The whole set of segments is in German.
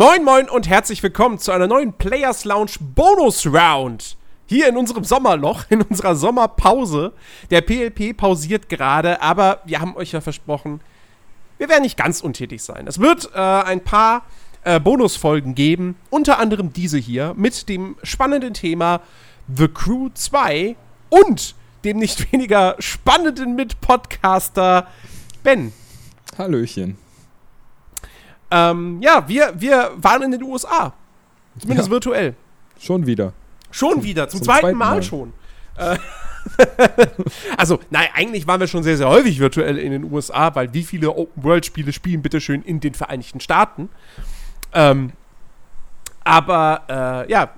Moin Moin und herzlich willkommen zu einer neuen Players Lounge Bonus Round. Hier in unserem Sommerloch, in unserer Sommerpause. Der PLP pausiert gerade, aber wir haben euch ja versprochen, wir werden nicht ganz untätig sein. Es wird äh, ein paar äh, Bonusfolgen geben, unter anderem diese hier mit dem spannenden Thema The Crew 2 und dem nicht weniger spannenden Mitpodcaster Ben. Hallöchen. Ähm, ja, wir, wir waren in den USA. Zumindest Ja. virtuell. Schon wieder. Schon wieder, zum, zum zweiten, zweiten Mal, Mal. schon. Äh, also, nein, eigentlich waren wir schon sehr, sehr häufig virtuell in den USA, weil wie viele Open-World-Spiele spielen bitteschön in den Vereinigten Staaten? Ähm, aber, äh, ja,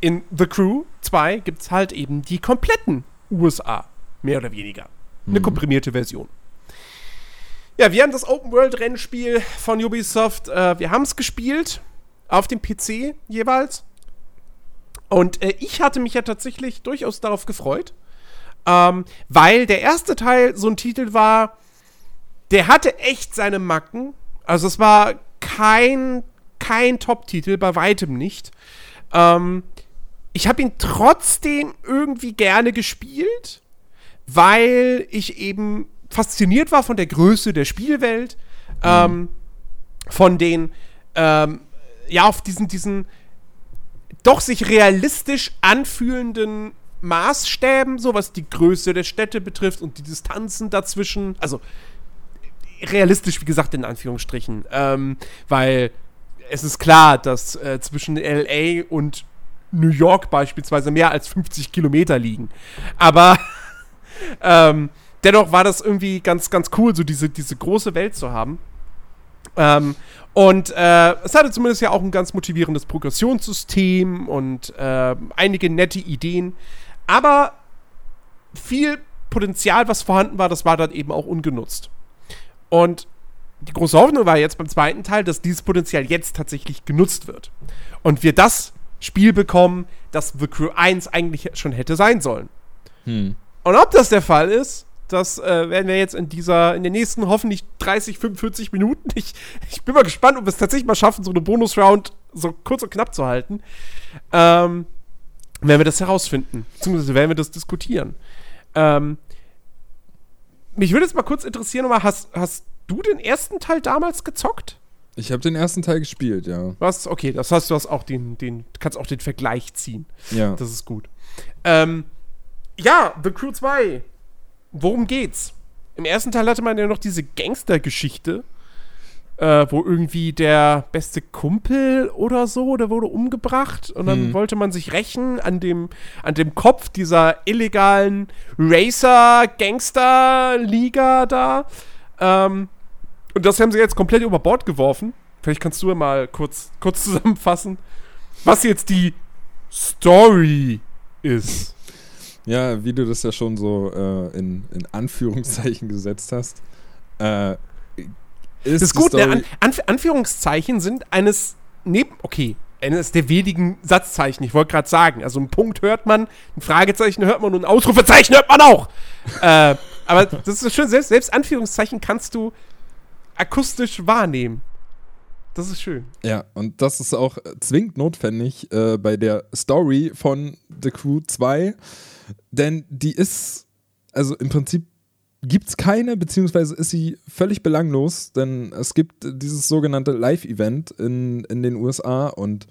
in The Crew 2 gibt es halt eben die kompletten USA, mehr oder weniger. Eine Mhm. komprimierte Version. Ja, wir haben das Open-World-Rennspiel von Ubisoft, äh, wir haben es gespielt, auf dem PC jeweils. Und äh, ich hatte mich ja tatsächlich durchaus darauf gefreut, ähm, weil der erste Teil so ein Titel war, der hatte echt seine Macken. Also es war kein, kein Top-Titel, bei weitem nicht. Ähm, ich habe ihn trotzdem irgendwie gerne gespielt, weil ich eben fasziniert war von der Größe der Spielwelt, ähm, von den, ähm, ja, auf diesen, diesen doch sich realistisch anfühlenden Maßstäben, so was die Größe der Städte betrifft und die Distanzen dazwischen. Also realistisch, wie gesagt, in Anführungsstrichen. Ähm, weil es ist klar, dass äh, zwischen LA und New York beispielsweise mehr als 50 Kilometer liegen. Aber ähm, dennoch war das irgendwie ganz, ganz cool, so diese, diese große Welt zu haben. Ähm, und äh, es hatte zumindest ja auch ein ganz motivierendes Progressionssystem und äh, einige nette Ideen. Aber viel Potenzial, was vorhanden war, das war dann eben auch ungenutzt. Und die große Hoffnung war jetzt beim zweiten Teil, dass dieses Potenzial jetzt tatsächlich genutzt wird. Und wir das Spiel bekommen, das The Crew 1 eigentlich schon hätte sein sollen. Hm. Und ob das der Fall ist, das äh, werden wir jetzt in dieser, in den nächsten hoffentlich 30, 45 Minuten. Ich, ich bin mal gespannt, ob wir es tatsächlich mal schaffen, so eine Bonus-Round so kurz und knapp zu halten. Ähm, werden wir das herausfinden. Beziehungsweise werden wir das diskutieren. Ähm, mich würde jetzt mal kurz interessieren, nochmal, hast, hast du den ersten Teil damals gezockt? Ich habe den ersten Teil gespielt, ja. Was? Okay, das heißt, du hast auch den, den, kannst auch den Vergleich ziehen. Ja. Das ist gut. Ähm, ja, The Crew 2. Worum geht's? Im ersten Teil hatte man ja noch diese Gangster-Geschichte, äh, wo irgendwie der beste Kumpel oder so, der wurde umgebracht und dann Hm. wollte man sich rächen an dem, an dem Kopf dieser illegalen Racer-Gangster-Liga da. Ähm, und das haben sie jetzt komplett über Bord geworfen. Vielleicht kannst du ja mal kurz, kurz zusammenfassen, was jetzt die Story ist. Ja, wie du das ja schon so äh, in, in Anführungszeichen gesetzt hast. Äh, ist Das ist gut, ne? An, Anf Anführungszeichen sind eines neben, okay, eines der wenigen Satzzeichen, ich wollte gerade sagen. Also einen Punkt hört man, ein Fragezeichen hört man und ein Ausrufezeichen hört man auch. äh, aber das ist schön, selbst, selbst Anführungszeichen kannst du akustisch wahrnehmen. Das ist schön. Ja, und das ist auch zwingend notwendig äh, bei der Story von The Crew 2, denn die ist, also im Prinzip gibt es keine, beziehungsweise ist sie völlig belanglos, denn es gibt dieses sogenannte Live-Event in, in den USA und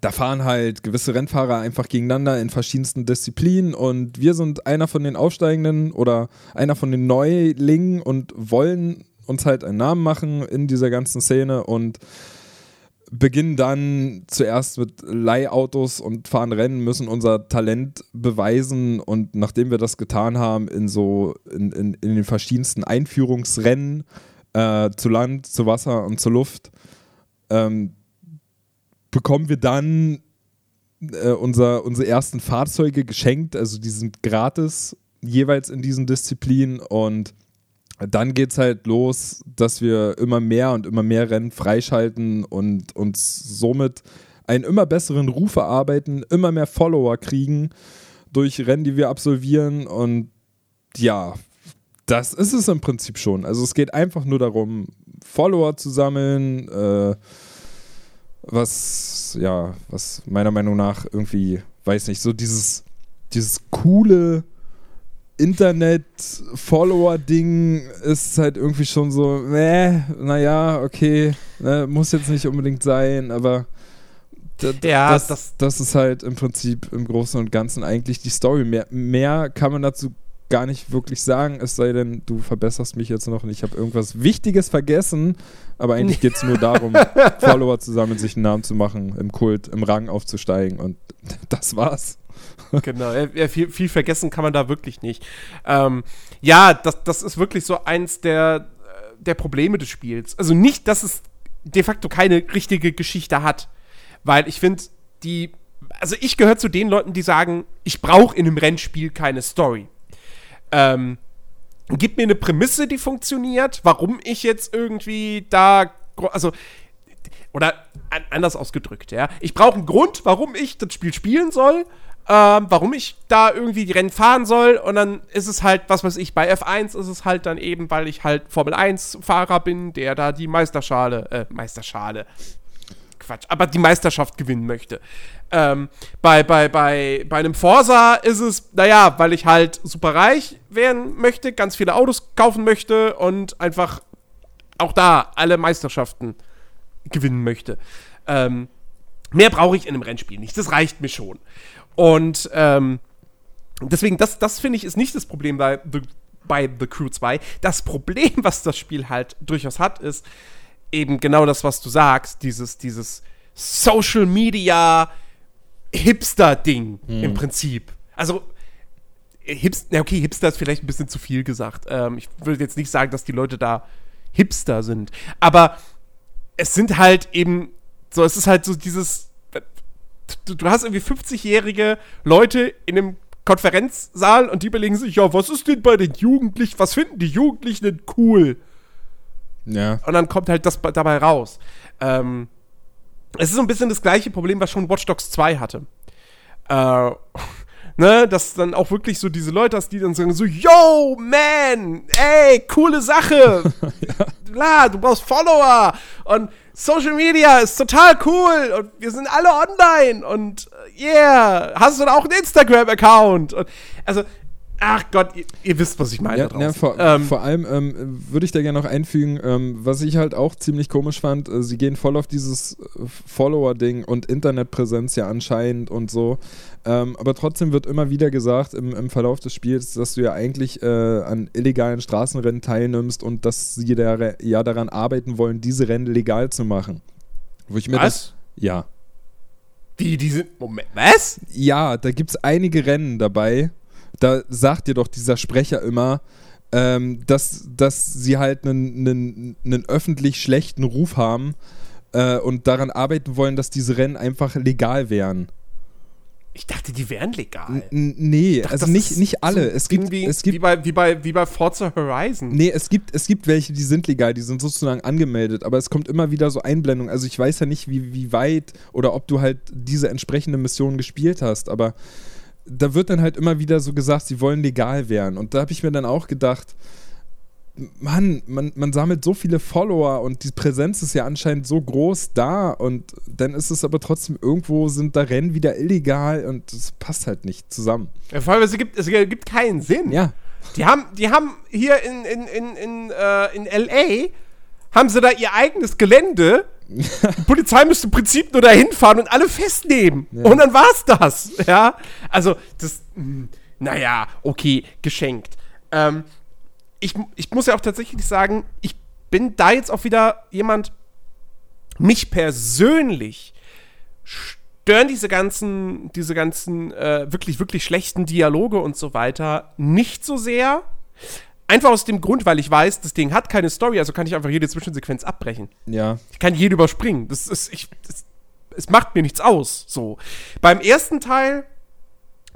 da fahren halt gewisse Rennfahrer einfach gegeneinander in verschiedensten Disziplinen und wir sind einer von den Aufsteigenden oder einer von den Neulingen und wollen uns halt einen Namen machen in dieser ganzen Szene und beginnen dann zuerst mit Leihautos und fahren Rennen, müssen unser Talent beweisen. Und nachdem wir das getan haben, in so in, in, in den verschiedensten Einführungsrennen äh, zu Land, zu Wasser und zur Luft, ähm, bekommen wir dann äh, unser, unsere ersten Fahrzeuge geschenkt, also die sind gratis jeweils in diesen Disziplinen. Und dann geht es halt los, dass wir immer mehr und immer mehr Rennen freischalten und uns somit einen immer besseren Ruf erarbeiten, immer mehr Follower kriegen durch Rennen, die wir absolvieren und ja, das ist es im Prinzip schon. Also es geht einfach nur darum, Follower zu sammeln, äh, was, ja, was meiner Meinung nach irgendwie, weiß nicht, so dieses, dieses coole Internet-Follower-Ding ist halt irgendwie schon so, äh, naja, okay, ne, muss jetzt nicht unbedingt sein, aber ja, das, das, das, ist halt im Prinzip im Großen und Ganzen eigentlich die Story. Mehr, mehr kann man dazu gar nicht wirklich sagen, es sei denn, du verbesserst mich jetzt noch und ich habe irgendwas Wichtiges vergessen, aber eigentlich geht es nur darum, Follower zusammen sich einen Namen zu machen, im Kult, im Rang aufzusteigen und das war's. genau, ja, viel, viel, vergessen kann man da wirklich nicht. Ähm, ja, das, das ist wirklich so eins der, der Probleme des Spiels. Also nicht, dass es de facto keine richtige Geschichte hat, weil ich finde, die, also ich gehöre zu den Leuten, die sagen, ich brauche in einem Rennspiel keine Story. Ähm, gib mir eine Prämisse, die funktioniert, warum ich jetzt irgendwie da, also, oder anders ausgedrückt, ja. Ich brauche einen Grund, warum ich das Spiel spielen soll, ähm, warum ich da irgendwie die Rennen fahren soll und dann ist es halt, was weiß ich, bei F1 ist es halt dann eben, weil ich halt Formel 1 Fahrer bin, der da die Meisterschale, äh, Meisterschale, Quatsch, aber die Meisterschaft gewinnen möchte. Ähm, bei, bei, bei, bei einem Forsa ist es, naja, weil ich halt super reich werden möchte, ganz viele Autos kaufen möchte und einfach auch da alle Meisterschaften gewinnen möchte. Ähm, mehr brauche ich in einem Rennspiel nicht. Das reicht mir schon. Und ähm, deswegen, das, das finde ich, ist nicht das Problem bei The, bei The Crew 2. Das Problem, was das Spiel halt durchaus hat, ist eben genau das, was du sagst, dieses, dieses Social Media Hipster-Ding hm. im Prinzip. Also, Hipster, okay, Hipster ist vielleicht ein bisschen zu viel gesagt. Ähm, ich würde jetzt nicht sagen, dass die Leute da Hipster sind. Aber es sind halt eben so, es ist halt so dieses. Du, du hast irgendwie 50-jährige Leute in einem Konferenzsaal und die überlegen sich, ja, was ist denn bei den Jugendlichen, was finden die Jugendlichen denn cool? Ja. Und dann kommt halt das dabei raus. Ähm, es ist so ein bisschen das gleiche Problem, was schon Watch Dogs 2 hatte. Äh, ne, dass dann auch wirklich so diese Leute hast, die dann sagen so, yo, man, ey, coole Sache. ja. Klar, du brauchst Follower und Social Media ist total cool und wir sind alle online und äh, yeah, hast du da auch einen Instagram-Account? Also Ach Gott, ihr, ihr, wisst, was ich meine. Ja, ja vor, ähm, vor, allem ähm, würde ich da gerne noch einfügen, ähm, was ich halt auch ziemlich komisch fand, äh, sie gehen voll auf dieses äh, Follower-Ding und Internetpräsenz ja anscheinend und so. Ähm, aber trotzdem wird immer wieder gesagt im, im, Verlauf des Spiels, dass du ja eigentlich äh, an illegalen Straßenrennen teilnimmst und dass sie da, ja daran arbeiten wollen, diese Rennen legal zu machen. Wo ich mir was? Das, ja. Die, die sind. Moment, was? Ja, da gibt es einige Rennen dabei da sagt dir doch dieser Sprecher immer, ähm, dass, dass sie halt einen, einen, einen öffentlich schlechten Ruf haben äh, und daran arbeiten wollen, dass diese Rennen einfach legal wären. Ich dachte, die wären legal. N nee, dachte, also nicht, nicht alle. So es gibt, wie, es gibt wie, bei, wie, bei, wie bei Forza Horizon. Nee, es gibt, es gibt welche, die sind legal, die sind sozusagen angemeldet, aber es kommt immer wieder so Einblendungen. Also ich weiß ja nicht, wie, wie weit oder ob du halt diese entsprechende Mission gespielt hast, aber da wird dann halt immer wieder so gesagt, sie wollen legal werden. Und da habe ich mir dann auch gedacht, Mann, man, man sammelt so viele Follower und die Präsenz ist ja anscheinend so groß da und dann ist es aber trotzdem irgendwo sind da Rennen wieder illegal und das passt halt nicht zusammen. Ja, vor allem, es gibt, es gibt keinen Sinn. Ja. Die haben, die haben hier in, in, in, in, äh, in L.A. haben sie da ihr eigenes Gelände die Polizei müsste im Prinzip nur dahin fahren und alle festnehmen. Ja. Und dann war's das. Ja. Also, das. Mh, hm, naja, okay, geschenkt. Ähm, ich, ich muss ja auch tatsächlich sagen, ich bin da jetzt auch wieder jemand, mich persönlich stören diese ganzen, diese ganzen äh, wirklich, wirklich schlechten Dialoge und so weiter nicht so sehr. Einfach aus dem Grund, weil ich weiß, das Ding hat keine Story, also kann ich einfach jede Zwischensequenz abbrechen. Ja. Ich kann jede überspringen. Das ist, ich, das, es macht mir nichts aus. So. Beim ersten Teil,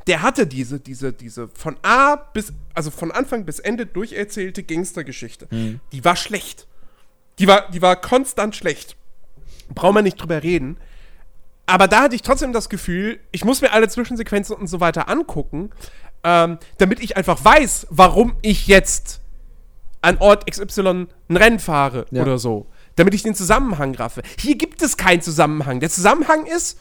der hatte diese, diese, diese von A bis, also von Anfang bis Ende durcherzählte Gangstergeschichte. Mhm. Die war schlecht. Die war, die war konstant schlecht. Brauchen wir nicht drüber reden. Aber da hatte ich trotzdem das Gefühl, ich muss mir alle Zwischensequenzen und so weiter angucken, ähm, damit ich einfach weiß, warum ich jetzt an Ort XY ein Rennen fahre ja. oder so. damit ich den Zusammenhang raffe. Hier gibt es keinen Zusammenhang. Der Zusammenhang ist,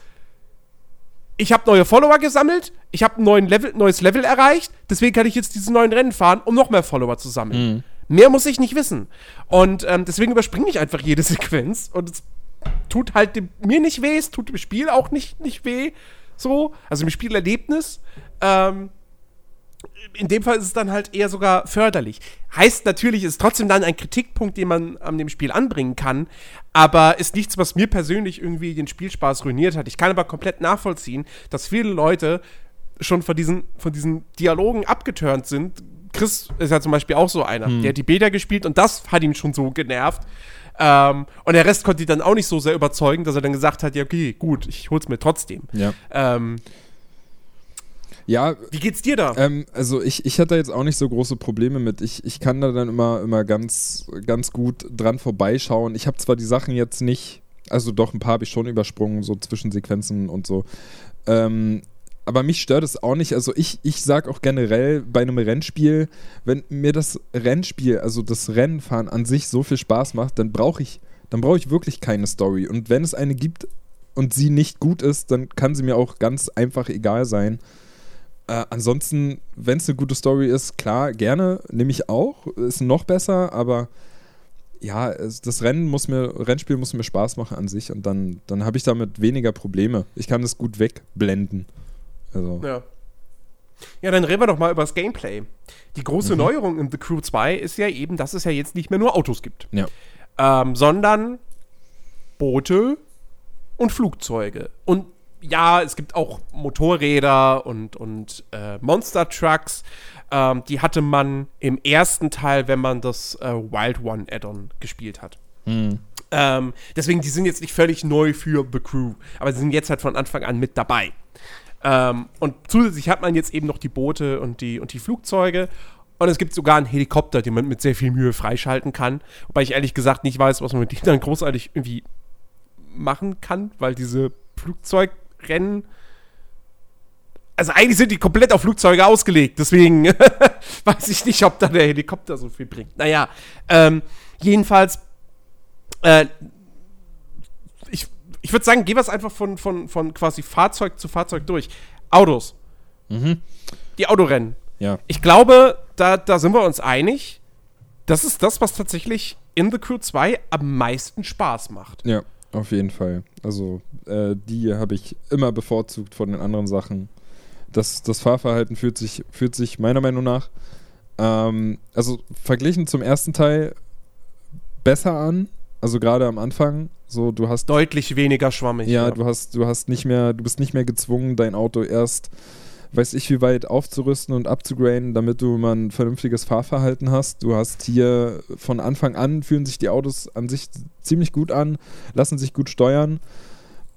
ich habe neue Follower gesammelt, ich habe ein Level, neues Level erreicht, deswegen kann ich jetzt diese neuen Rennen fahren, um noch mehr Follower zu sammeln. Mhm. Mehr muss ich nicht wissen. Und ähm, deswegen überspringe ich einfach jede Sequenz und es tut halt dem, mir nicht weh, es tut dem Spiel auch nicht, nicht weh. So, also im Spielerlebnis. Ähm, in dem Fall ist es dann halt eher sogar förderlich. Heißt natürlich, ist trotzdem dann ein Kritikpunkt, den man an dem Spiel anbringen kann, aber ist nichts, was mir persönlich irgendwie den Spielspaß ruiniert hat. Ich kann aber komplett nachvollziehen, dass viele Leute schon von diesen, von diesen Dialogen abgeturnt sind. Chris ist ja zum Beispiel auch so einer. Hm. Der hat die Beta gespielt und das hat ihn schon so genervt. Ähm, und der Rest konnte ihn dann auch nicht so sehr überzeugen, dass er dann gesagt hat: Ja, okay, gut, ich hol's mir trotzdem. Ja. Ähm, ja. Wie geht's dir da? Ähm, also ich, ich hatte jetzt auch nicht so große Probleme mit. Ich, ich kann da dann immer, immer ganz, ganz gut dran vorbeischauen. Ich habe zwar die Sachen jetzt nicht, also doch ein paar habe ich schon übersprungen, so Zwischensequenzen und so. Ähm, aber mich stört es auch nicht. Also ich, ich sag auch generell bei einem Rennspiel, wenn mir das Rennspiel, also das Rennfahren an sich so viel Spaß macht, dann brauche ich, dann brauche ich wirklich keine Story. Und wenn es eine gibt und sie nicht gut ist, dann kann sie mir auch ganz einfach egal sein. Äh, ansonsten, wenn es eine gute Story ist, klar, gerne, nehme ich auch. Ist noch besser, aber ja, das Rennen muss mir, Rennspiel muss mir Spaß machen an sich und dann, dann habe ich damit weniger Probleme. Ich kann es gut wegblenden. Also. Ja. Ja, dann reden wir doch mal über das Gameplay. Die große mhm. Neuerung in The Crew 2 ist ja eben, dass es ja jetzt nicht mehr nur Autos gibt. Ja. Ähm, sondern Boote und Flugzeuge. Und ja, es gibt auch Motorräder und, und äh, Monster Trucks. Ähm, die hatte man im ersten Teil, wenn man das äh, Wild One Add-on gespielt hat. Mhm. Ähm, deswegen, die sind jetzt nicht völlig neu für The Crew, aber sie sind jetzt halt von Anfang an mit dabei. Ähm, und zusätzlich hat man jetzt eben noch die Boote und die, und die Flugzeuge. Und es gibt sogar einen Helikopter, den man mit sehr viel Mühe freischalten kann. Wobei ich ehrlich gesagt nicht weiß, was man mit denen dann großartig irgendwie machen kann, weil diese Flugzeugrennen. Also eigentlich sind die komplett auf Flugzeuge ausgelegt, deswegen weiß ich nicht, ob da der Helikopter so viel bringt. Naja, ähm, jedenfalls, äh, ich, ich würde sagen, gehen wir es einfach von, von, von quasi Fahrzeug zu Fahrzeug durch. Autos. Mhm. Die Autorennen. Ja. Ich glaube, da, da sind wir uns einig. Das ist das, was tatsächlich in The Crew 2 am meisten Spaß macht. Ja. Auf jeden Fall. Also äh, die habe ich immer bevorzugt von den anderen Sachen. Das, das Fahrverhalten fühlt sich, fühlt sich meiner Meinung nach, ähm, also verglichen zum ersten Teil, besser an. Also gerade am Anfang. So, du hast. Deutlich weniger schwammig. Ja, ja, du hast, du hast nicht mehr, du bist nicht mehr gezwungen, dein Auto erst weiß ich wie weit aufzurüsten und abzugraden, damit du mal ein vernünftiges Fahrverhalten hast. Du hast hier von Anfang an fühlen sich die Autos an sich ziemlich gut an, lassen sich gut steuern.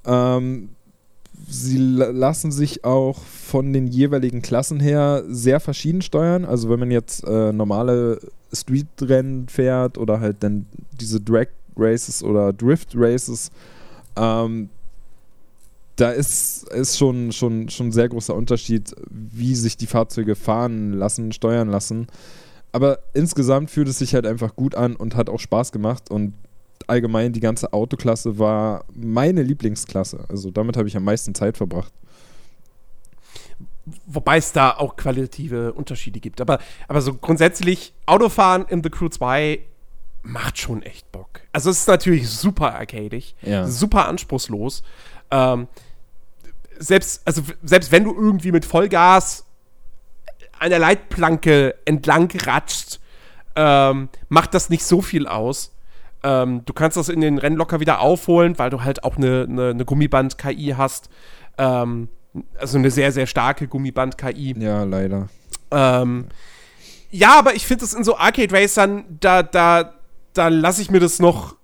Ähm, sie lassen sich auch von den jeweiligen Klassen her sehr verschieden steuern. Also wenn man jetzt äh, normale Street-Rennen fährt oder halt dann diese Drag Races oder Drift Races, ähm, da ist, ist schon, schon, schon ein sehr großer Unterschied, wie sich die Fahrzeuge fahren lassen, steuern lassen. Aber insgesamt fühlt es sich halt einfach gut an und hat auch Spaß gemacht. Und allgemein die ganze Autoklasse war meine Lieblingsklasse. Also damit habe ich am meisten Zeit verbracht. Wobei es da auch qualitative Unterschiede gibt. Aber, aber so grundsätzlich, Autofahren in The Crew 2 macht schon echt Bock. Also es ist natürlich super arcadig, ja. super anspruchslos. Ähm, selbst, also selbst wenn du irgendwie mit Vollgas an der Leitplanke entlang ratscht, ähm, macht das nicht so viel aus. Ähm, du kannst das in den Rennen locker wieder aufholen, weil du halt auch eine, eine, eine Gummiband-KI hast. Ähm, also eine sehr, sehr starke Gummiband-KI. Ja, leider. Ähm, ja, aber ich finde es in so Arcade Racern, da, da, da lasse ich mir das noch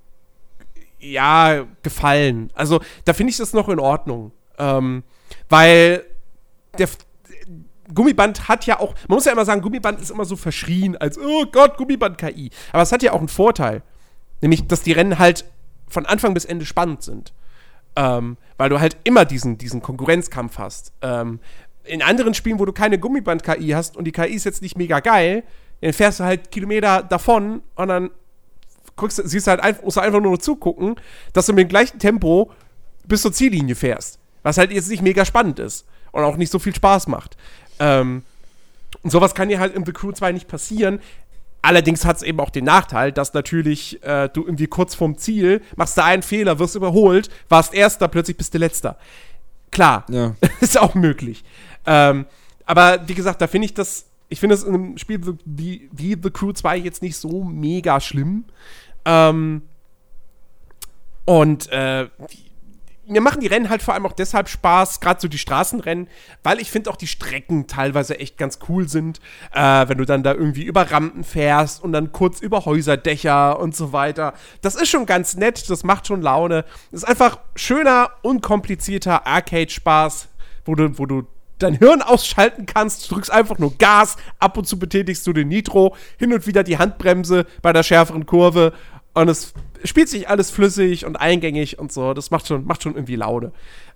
ja, gefallen. Also da finde ich das noch in Ordnung. Ähm, weil der Gummiband hat ja auch, man muss ja immer sagen, Gummiband ist immer so verschrien als, oh Gott, Gummiband-KI. Aber es hat ja auch einen Vorteil. Nämlich, dass die Rennen halt von Anfang bis Ende spannend sind. Ähm, weil du halt immer diesen, diesen Konkurrenzkampf hast. Ähm, in anderen Spielen, wo du keine Gummiband-KI hast und die KI ist jetzt nicht mega geil, dann fährst du halt Kilometer davon und dann guckst, siehst halt einfach, musst einfach nur zugucken, dass du mit dem gleichen Tempo bis zur Ziellinie fährst. Was halt jetzt nicht mega spannend ist und auch nicht so viel Spaß macht. Ähm, und sowas kann dir halt im The Crew 2 nicht passieren. Allerdings hat es eben auch den Nachteil, dass natürlich äh, du irgendwie kurz vorm Ziel machst da einen Fehler, wirst überholt, warst Erster, plötzlich bist du Letzter. Klar, Ja. ist auch möglich. Ähm, aber wie gesagt, da finde ich das, ich finde es in einem Spiel wie, wie The Crew 2 jetzt nicht so mega schlimm. Ähm, und äh, mir machen die Rennen halt vor allem auch deshalb Spaß, gerade so die Straßenrennen, weil ich finde auch die Strecken teilweise echt ganz cool sind. Äh, wenn du dann da irgendwie über Rampen fährst und dann kurz über Häuserdächer und so weiter. Das ist schon ganz nett, das macht schon Laune. Das ist einfach schöner, unkomplizierter Arcade-Spaß, wo du, wo du dein Hirn ausschalten kannst, drückst einfach nur Gas, ab und zu betätigst du den Nitro, hin und wieder die Handbremse bei der schärferen Kurve und es spielt sich alles flüssig und eingängig und so. Das macht schon, macht schon irgendwie Laune.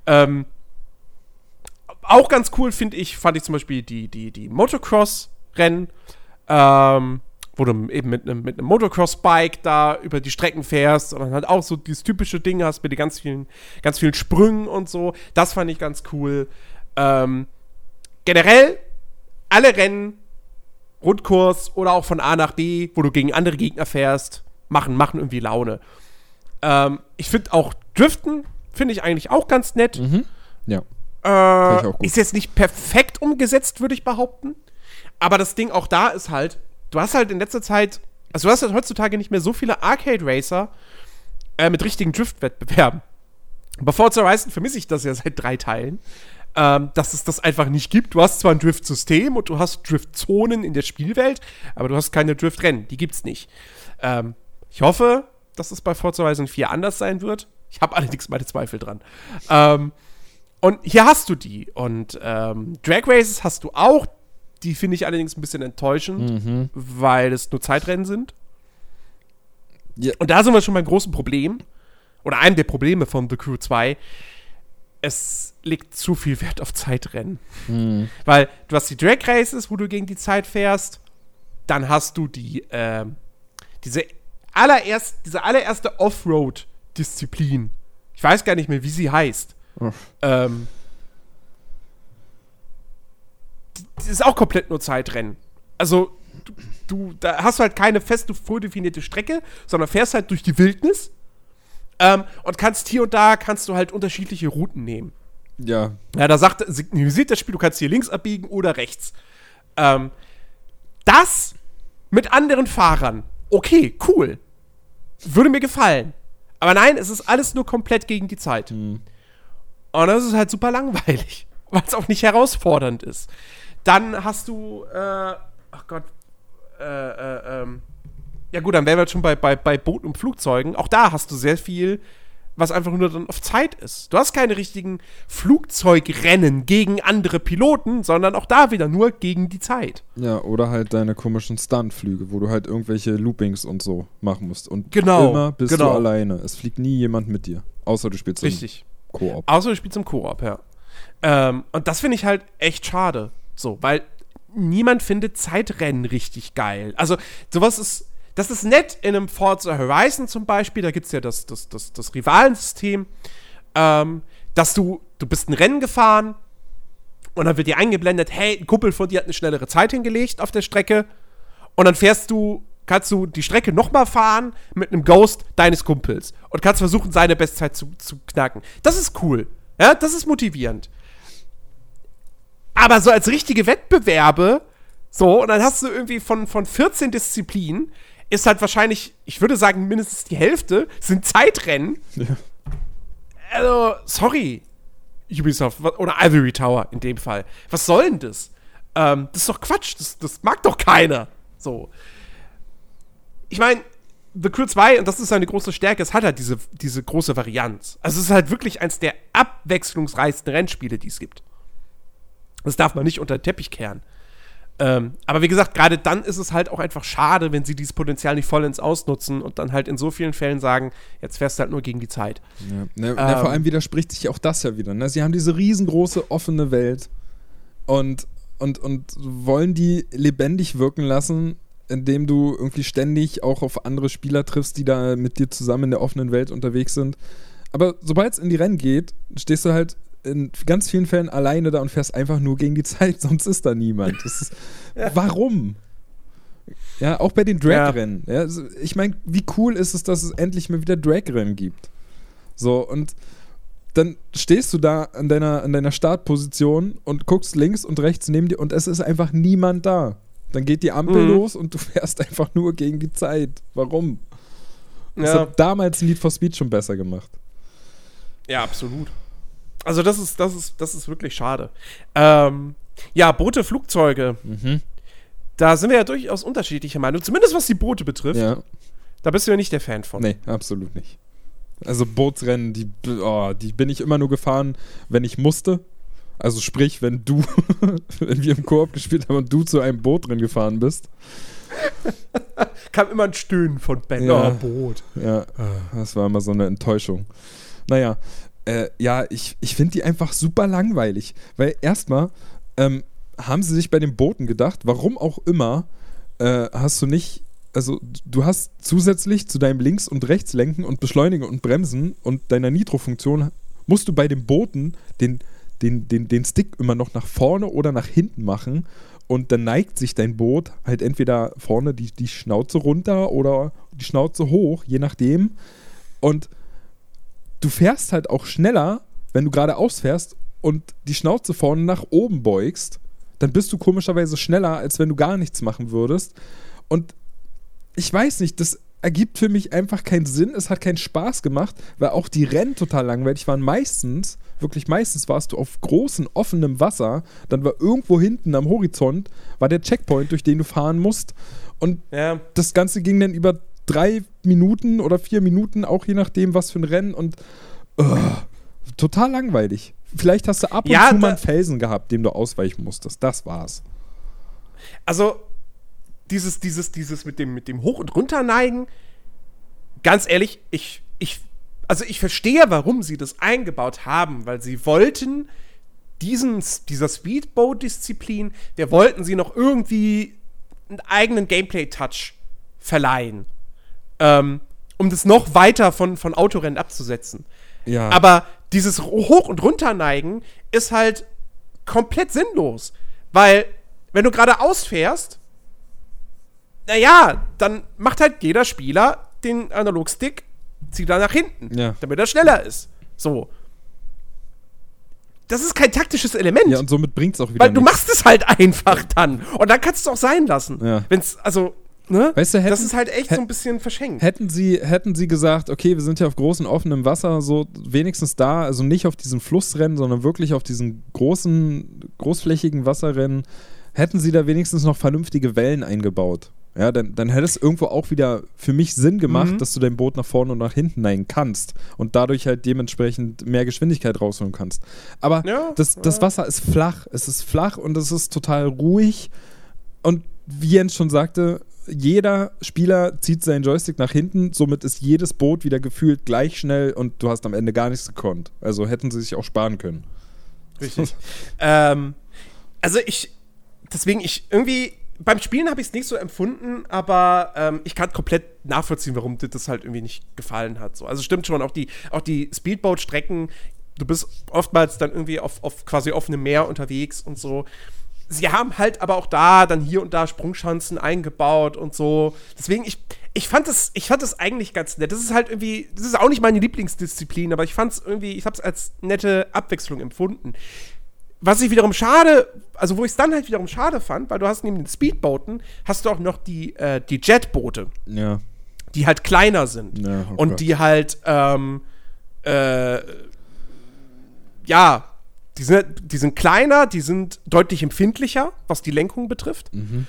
Ähm, auch ganz cool finde ich, fand ich zum Beispiel die, die, die Motocross-Rennen, ähm, wo du eben mit einem mit Motocross-Bike da über die Strecken fährst und dann halt auch so dieses typische Ding hast mit den ganz vielen, ganz vielen Sprüngen und so. Das fand ich ganz cool. Ähm, generell alle Rennen, Rundkurs oder auch von A nach B, wo du gegen andere Gegner fährst, machen, machen irgendwie Laune. Ähm, ich finde auch Driften, finde ich eigentlich auch ganz nett. Ja. Äh, ist jetzt nicht perfekt umgesetzt, würde ich behaupten. Aber das Ding auch da ist halt, du hast halt in letzter Zeit, also du hast halt heutzutage nicht mehr so viele Arcade-Racer äh, mit richtigen Drift-Wettbewerben. Bei Forza Horizon vermisse ich das ja seit drei Teilen, ähm, dass es das einfach nicht gibt. Du hast zwar ein Drift-System und du hast Drift-Zonen in der Spielwelt, aber du hast keine Drift-Rennen. Die gibt's nicht. Ähm, ich hoffe, dass es bei Forza Horizon 4 anders sein wird. Ich habe allerdings meine Zweifel dran. Ähm, und hier hast du die. Und ähm, Drag Races hast du auch. Die finde ich allerdings ein bisschen enttäuschend, weil es nur Zeitrennen sind. Ja. Und da sind wir schon beim großen Problem. Oder einem der Probleme von The Crew 2. Es legt zu viel Wert auf Zeitrennen. Weil du hast die Drag Races, wo du gegen die Zeit fährst. Dann hast du die, ähm, diese, allererst, diese allererste Offroad-Disziplin. Ich weiß gar nicht mehr, wie sie heißt. Oh. Ähm, das ist auch komplett nur Zeitrennen. Also, du, du, da hast du halt keine feste, vordefinierte Strecke, sondern fährst halt durch die Wildnis ähm, und kannst hier und da kannst du halt unterschiedliche Routen nehmen. Ja. Ja, da sagt, signalisiert das Spiel, du kannst hier links abbiegen oder rechts. Ähm, das mit anderen Fahrern, okay, cool. Würde mir gefallen. Aber nein, es ist alles nur komplett gegen die Zeit. Und das ist halt super langweilig, weil es auch nicht herausfordernd ist. Dann hast du, äh, ach Gott, äh, äh, ähm, ja gut, dann wären wir jetzt schon bei, bei, bei Booten und Flugzeugen. Auch da hast du sehr viel, was einfach nur dann auf Zeit ist. Du hast keine richtigen Flugzeugrennen gegen andere Piloten, sondern auch da wieder nur gegen die Zeit. Ja, oder halt deine komischen Stuntflüge, wo du halt irgendwelche Loopings und so machen musst. Und Genau, immer bist genau. du alleine. Es fliegt nie jemand mit dir. Außer du spielst im Richtig. Koop. Außer du spielst im Koop, ja. Ähm, und das finde ich halt echt schade. So, weil niemand findet Zeitrennen richtig geil. Also, sowas ist. Das ist nett in einem Forza Horizon zum Beispiel. Da gibt es ja das, das, das, das Rivalensystem. Ähm, dass du, du bist ein Rennen gefahren und dann wird dir eingeblendet, hey, ein Kumpel von dir hat eine schnellere Zeit hingelegt auf der Strecke. Und dann fährst du, kannst du die Strecke nochmal fahren mit einem Ghost deines Kumpels und kannst versuchen, seine Bestzeit zu, zu knacken. Das ist cool. Ja, das ist motivierend. Aber so als richtige Wettbewerbe, so, und dann hast du irgendwie von, von 14 Disziplinen, ist halt wahrscheinlich, ich würde sagen, mindestens die Hälfte sind Zeitrennen. Ja. Also, sorry, Ubisoft oder Ivory Tower in dem Fall. Was soll denn das? Ähm, das ist doch Quatsch, das, das mag doch keiner. So. Ich meine, The Crew 2, und das ist seine große Stärke, es hat halt diese, diese große Varianz. Also es ist halt wirklich eins der abwechslungsreichsten Rennspiele, die es gibt. Das darf man nicht unter den Teppich kehren. Ähm, aber wie gesagt, gerade dann ist es halt auch einfach schade, wenn sie dieses Potenzial nicht vollends ausnutzen und dann halt in so vielen Fällen sagen, jetzt fährst du halt nur gegen die Zeit. Ja. Ne, ne, vor Ähm. allem widerspricht sich auch das ja wieder. Ne? Sie haben diese riesengroße offene Welt und, und, und wollen die lebendig wirken lassen, indem du irgendwie ständig auch auf andere Spieler triffst, die da mit dir zusammen in der offenen Welt unterwegs sind. Aber sobald es in die Rennen geht, stehst du halt in ganz vielen Fällen alleine da und fährst einfach nur gegen die Zeit, sonst ist da niemand. Ist, ja. Warum? Ja, auch bei den Drag-Rennen. Ja. ja. ich meine, wie cool ist es, dass es endlich mal wieder Drag-Rennen gibt? So, und dann stehst du da an deiner, an deiner Startposition und guckst links und rechts neben dir und es ist einfach niemand da. Dann geht die Ampel mhm. los und du fährst einfach nur gegen die Zeit. Warum? Ja. Das hat damals Need for Speed schon besser gemacht. Ja, absolut. Also das ist, das ist, das ist wirklich schade. Ähm, ja, Boote, Flugzeuge. Mhm. Da sind wir ja durchaus unterschiedlicher Meinung. Zumindest was die Boote betrifft. Ja. Da bist du ja nicht der Fan von. Nee, absolut nicht. Also Bootsrennen, die, oh, die bin ich immer nur gefahren, wenn ich musste. Also sprich, wenn du, wenn wir im Koop gespielt haben und du zu einem Bootrennen gefahren bist. Kam immer ein Stöhnen von Ben. Ja, oh, Boot. Ja, das war immer so eine Enttäuschung. Naja, äh, ja, ich, ich finde die einfach super langweilig. Weil erstmal ähm, haben sie sich bei den Booten gedacht, warum auch immer, äh, hast du nicht also du hast zusätzlich zu deinem Links- und Rechtslenken und Beschleunigen und Bremsen und deiner Nitro-Funktion musst du bei den Booten den, den, den, den Stick immer noch nach vorne oder nach hinten machen und dann neigt sich dein Boot halt entweder vorne die, die Schnauze runter oder die Schnauze hoch, je nachdem. Und du fährst halt auch schneller, wenn du geradeaus fährst und die Schnauze vorne nach oben beugst, dann bist du komischerweise schneller, als wenn du gar nichts machen würdest. Und ich weiß nicht, das ergibt für mich einfach keinen Sinn. Es hat keinen Spaß gemacht, weil auch die Rennen total langweilig waren. Meistens, wirklich meistens warst du auf großem, offenem Wasser. Dann war irgendwo hinten am Horizont war der Checkpoint, durch den du fahren musst. Und ja. das Ganze ging dann über drei Minuten oder vier Minuten, auch je nachdem, was für ein Rennen. Und uh, total langweilig. Vielleicht hast du ab und ja, zu mal einen Felsen gehabt, dem du ausweichen musstest. Das war's. Also, dieses, dieses, dieses mit dem, mit dem Hoch- und Runterneigen, ganz ehrlich, ich, ich, also ich verstehe, warum sie das eingebaut haben, weil sie wollten diesen, dieser Speedboat-Disziplin, wir wollten sie noch irgendwie einen eigenen Gameplay-Touch verleihen. Ähm, um das noch weiter von, von Autorennen abzusetzen. Ja. Aber dieses Hoch- und Runterneigen ist halt komplett sinnlos. Weil, wenn du geradeaus fährst, naja, dann macht halt jeder Spieler den Analogstick, zieht er nach hinten, ja. damit er schneller ist. So. Das ist kein taktisches Element. Ja, und somit bringt es auch wieder. Weil nichts. du machst es halt einfach dann. Und dann kannst du es auch sein lassen. Ja. Wenn's, also, ne? Weißt du, hätten, das ist halt echt so ein bisschen verschenkt. Hätten sie, hätten sie gesagt, okay, wir sind ja auf großem offenem Wasser, so wenigstens da, also nicht auf diesen Flussrennen, sondern wirklich auf diesen großen, großflächigen Wasserrennen, hätten sie da wenigstens noch vernünftige Wellen eingebaut. Ja, dann, dann hätte es irgendwo auch wieder für mich Sinn gemacht, mhm. dass du dein Boot nach vorne und nach hinten neigen kannst und dadurch halt dementsprechend mehr Geschwindigkeit rausholen kannst. Aber ja, das, das Wasser ist flach. Es ist flach und es ist total ruhig. Und wie Jens schon sagte, jeder Spieler zieht seinen Joystick nach hinten, somit ist jedes Boot wieder gefühlt gleich schnell und du hast am Ende gar nichts gekonnt. Also hätten sie sich auch sparen können. Richtig. ähm, also ich, deswegen, ich irgendwie beim Spielen habe ich es nicht so empfunden, aber ähm, ich kann komplett nachvollziehen, warum dir das halt irgendwie nicht gefallen hat. So. Also stimmt schon, auch die, auch die Speedboat-Strecken, du bist oftmals dann irgendwie auf, auf quasi offenem Meer unterwegs und so. Sie haben halt aber auch da dann hier und da Sprungschanzen eingebaut und so. Deswegen, ich, ich fand das, ich fand das eigentlich ganz nett. Das ist halt irgendwie, das ist auch nicht meine Lieblingsdisziplin, aber ich fand es irgendwie, ich habe es als nette Abwechslung empfunden. Was ich wiederum schade, also wo ich es dann halt wiederum schade fand, weil du hast neben den Speedbooten, hast du auch noch die, äh, die Jetboote. Ja. Die halt kleiner sind. Ja, oh und die halt, ähm, äh, ja, die sind, die sind kleiner, die sind deutlich empfindlicher, was die Lenkung betrifft. Mhm.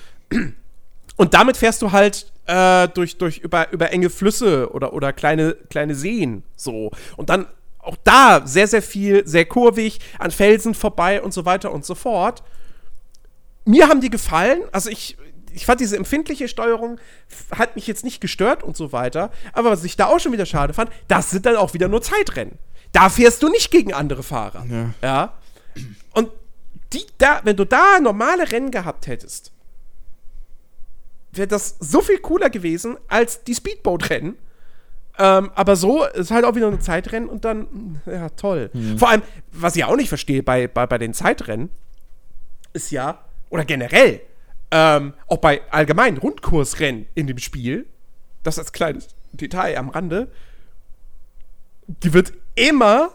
Und damit fährst du halt äh, durch, durch über, über enge Flüsse oder, oder kleine, kleine Seen so. Und dann auch da sehr, sehr viel, sehr kurvig, an Felsen vorbei und so weiter und so fort. Mir haben die gefallen. Also ich, ich fand diese empfindliche Steuerung hat mich jetzt nicht gestört und so weiter. Aber was ich da auch schon wieder schade fand, das sind dann auch wieder nur Zeitrennen. Da fährst du nicht gegen andere Fahrer. Ja. ja? Und die, da, wenn du da normale Rennen gehabt hättest, wäre das so viel cooler gewesen als die Speedboat-Rennen. Ähm, aber so ist halt auch wieder ein Zeitrennen und dann, ja, toll. Mhm. Vor allem, was ich auch nicht verstehe bei, bei, bei den Zeitrennen, ist ja, oder generell, ähm, auch bei allgemeinen Rundkursrennen in dem Spiel, das als kleines Detail am Rande, die wird immer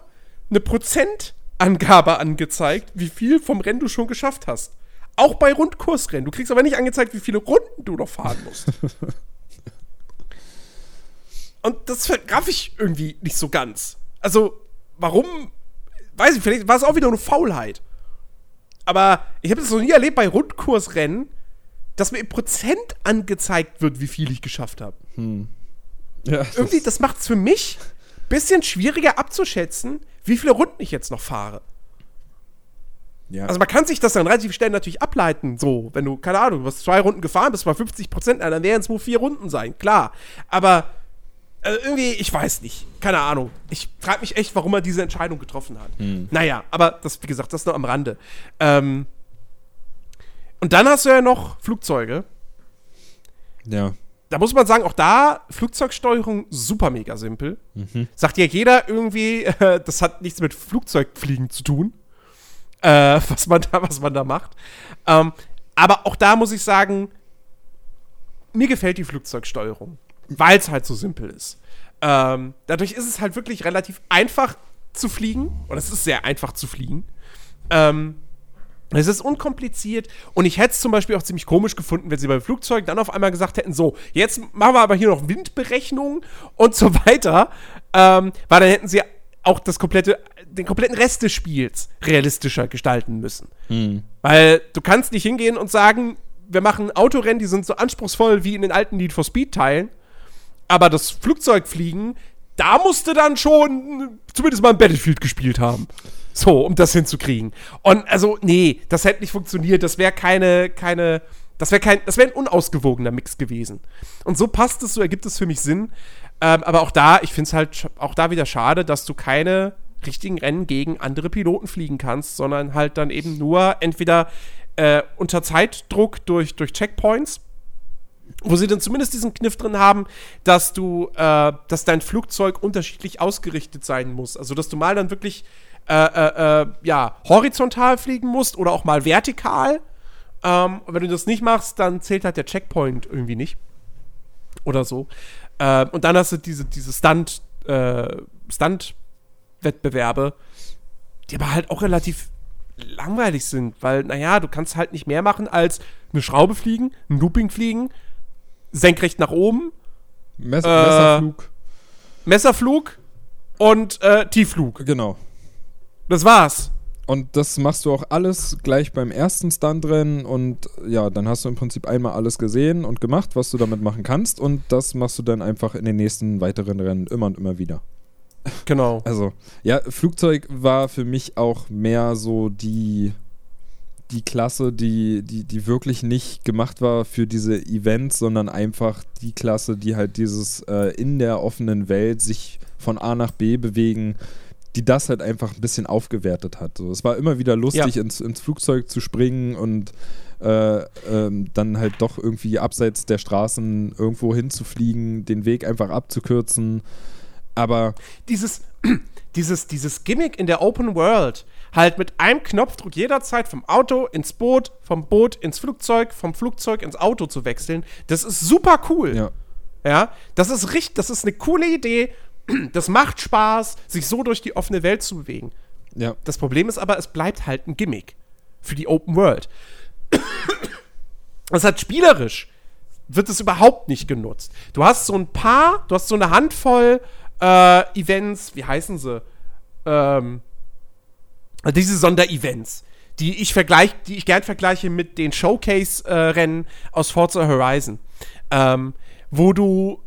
eine Prozentangabe angezeigt, wie viel vom Rennen du schon geschafft hast. Auch bei Rundkursrennen. Du kriegst aber nicht angezeigt, wie viele Runden du noch fahren musst. Und das vergraff ich irgendwie nicht so ganz. Also, warum? Weiß ich, vielleicht war es auch wieder eine Faulheit. Aber ich habe es noch nie erlebt bei Rundkursrennen, dass mir im Prozent angezeigt wird, wie viel ich geschafft habe. Ja, Irgendwie, das macht es für mich bisschen schwieriger abzuschätzen, wie viele Runden ich jetzt noch fahre. ja. Also man kann sich das dann relativ schnell natürlich ableiten, so, wenn du, keine Ahnung, du hast zwei Runden gefahren, bist bei 50 Prozent, dann werden es nur vier Runden sein, klar. Aber äh, irgendwie, ich weiß nicht, keine Ahnung. Ich frage mich echt, warum er diese Entscheidung getroffen hat. Naja, aber das, wie gesagt, das nur am Rande. Ähm, und dann hast du ja noch Flugzeuge. ja. Da muss man sagen, auch da Flugzeugsteuerung super mega simpel. Sagt ja jeder irgendwie, äh, das hat nichts mit Flugzeugfliegen zu tun, äh, was, man da, was man da macht. Ähm, aber auch da muss ich sagen, mir gefällt die Flugzeugsteuerung, weil es halt so simpel ist. Ähm, dadurch ist es halt wirklich relativ einfach zu fliegen, und es ist sehr einfach zu fliegen. Ähm, es ist unkompliziert und ich hätte es zum Beispiel auch ziemlich komisch gefunden, wenn sie beim Flugzeug dann auf einmal gesagt hätten: So, jetzt machen wir aber hier noch Windberechnungen und so weiter. Ähm, weil dann hätten sie auch das komplette, den kompletten Rest des Spiels realistischer gestalten müssen. Weil du kannst nicht hingehen und sagen, wir machen Autorennen, die sind so anspruchsvoll wie in den alten Need for Speed-Teilen. Aber das Flugzeugfliegen, da musste dann schon zumindest mal ein Battlefield gespielt haben. So, um das hinzukriegen. Und also, nee, das hätte nicht funktioniert. Das wäre keine, keine, das wäre kein, das wäre ein unausgewogener Mix gewesen. Und so passt es, so ergibt es für mich Sinn. Ähm, aber auch da, ich finde es halt auch da wieder schade, dass du keine richtigen Rennen gegen andere Piloten fliegen kannst, sondern halt dann eben nur entweder äh, unter Zeitdruck durch, durch Checkpoints wo sie dann zumindest diesen Kniff drin haben, dass du, äh, dass dein Flugzeug unterschiedlich ausgerichtet sein muss. Also, dass du mal dann wirklich, äh, äh, äh, ja, horizontal fliegen musst oder auch mal vertikal. Ähm, wenn du das nicht machst, dann zählt halt der Checkpoint irgendwie nicht. Oder so. Ähm, und dann hast du diese, diese Stunt, äh, Stunt-Wettbewerbe, die aber halt auch relativ langweilig sind, weil, naja, du kannst halt nicht mehr machen als eine Schraube fliegen, ein Looping fliegen, senkrecht nach oben, Mess Äh, Messerflug. Messerflug und äh, Tiefflug. Genau. Das war's. Und das machst du auch alles gleich beim ersten Stuntrennen und ja, dann hast du im Prinzip einmal alles gesehen und gemacht, was du damit machen kannst und das machst du dann einfach in den nächsten weiteren Rennen immer und immer wieder. Genau. Also, ja, Flugzeug war für mich auch mehr so die, die Klasse, die, die, die wirklich nicht gemacht war für diese Events, sondern einfach die Klasse, die halt dieses äh, in der offenen Welt sich von A nach B bewegen, die das halt einfach ein bisschen aufgewertet hat. So, es war immer wieder lustig, Ja. ins, ins Flugzeug zu springen und äh, ähm, dann halt doch irgendwie abseits der Straßen irgendwo hinzufliegen, den Weg einfach abzukürzen. Aber Dieses, dieses, dieses Gimmick in der Open World, halt mit einem Knopfdruck jederzeit vom Auto ins Boot, vom Boot ins Flugzeug, vom Flugzeug ins Auto zu wechseln, das ist super cool. ja, Ja, das ist richtig, das ist eine coole Idee. Das macht Spaß, sich so durch die offene Welt zu bewegen. ja. Das Problem ist aber, es bleibt halt ein Gimmick für die Open World. Das hat spielerisch wird es überhaupt nicht genutzt. Du hast so ein paar, du hast so eine Handvoll äh, Events, wie heißen sie? Ähm, diese Sonderevents, die ich vergleiche, die ich gern vergleiche mit den Showcase-Rennen aus Forza Horizon, ähm, wo du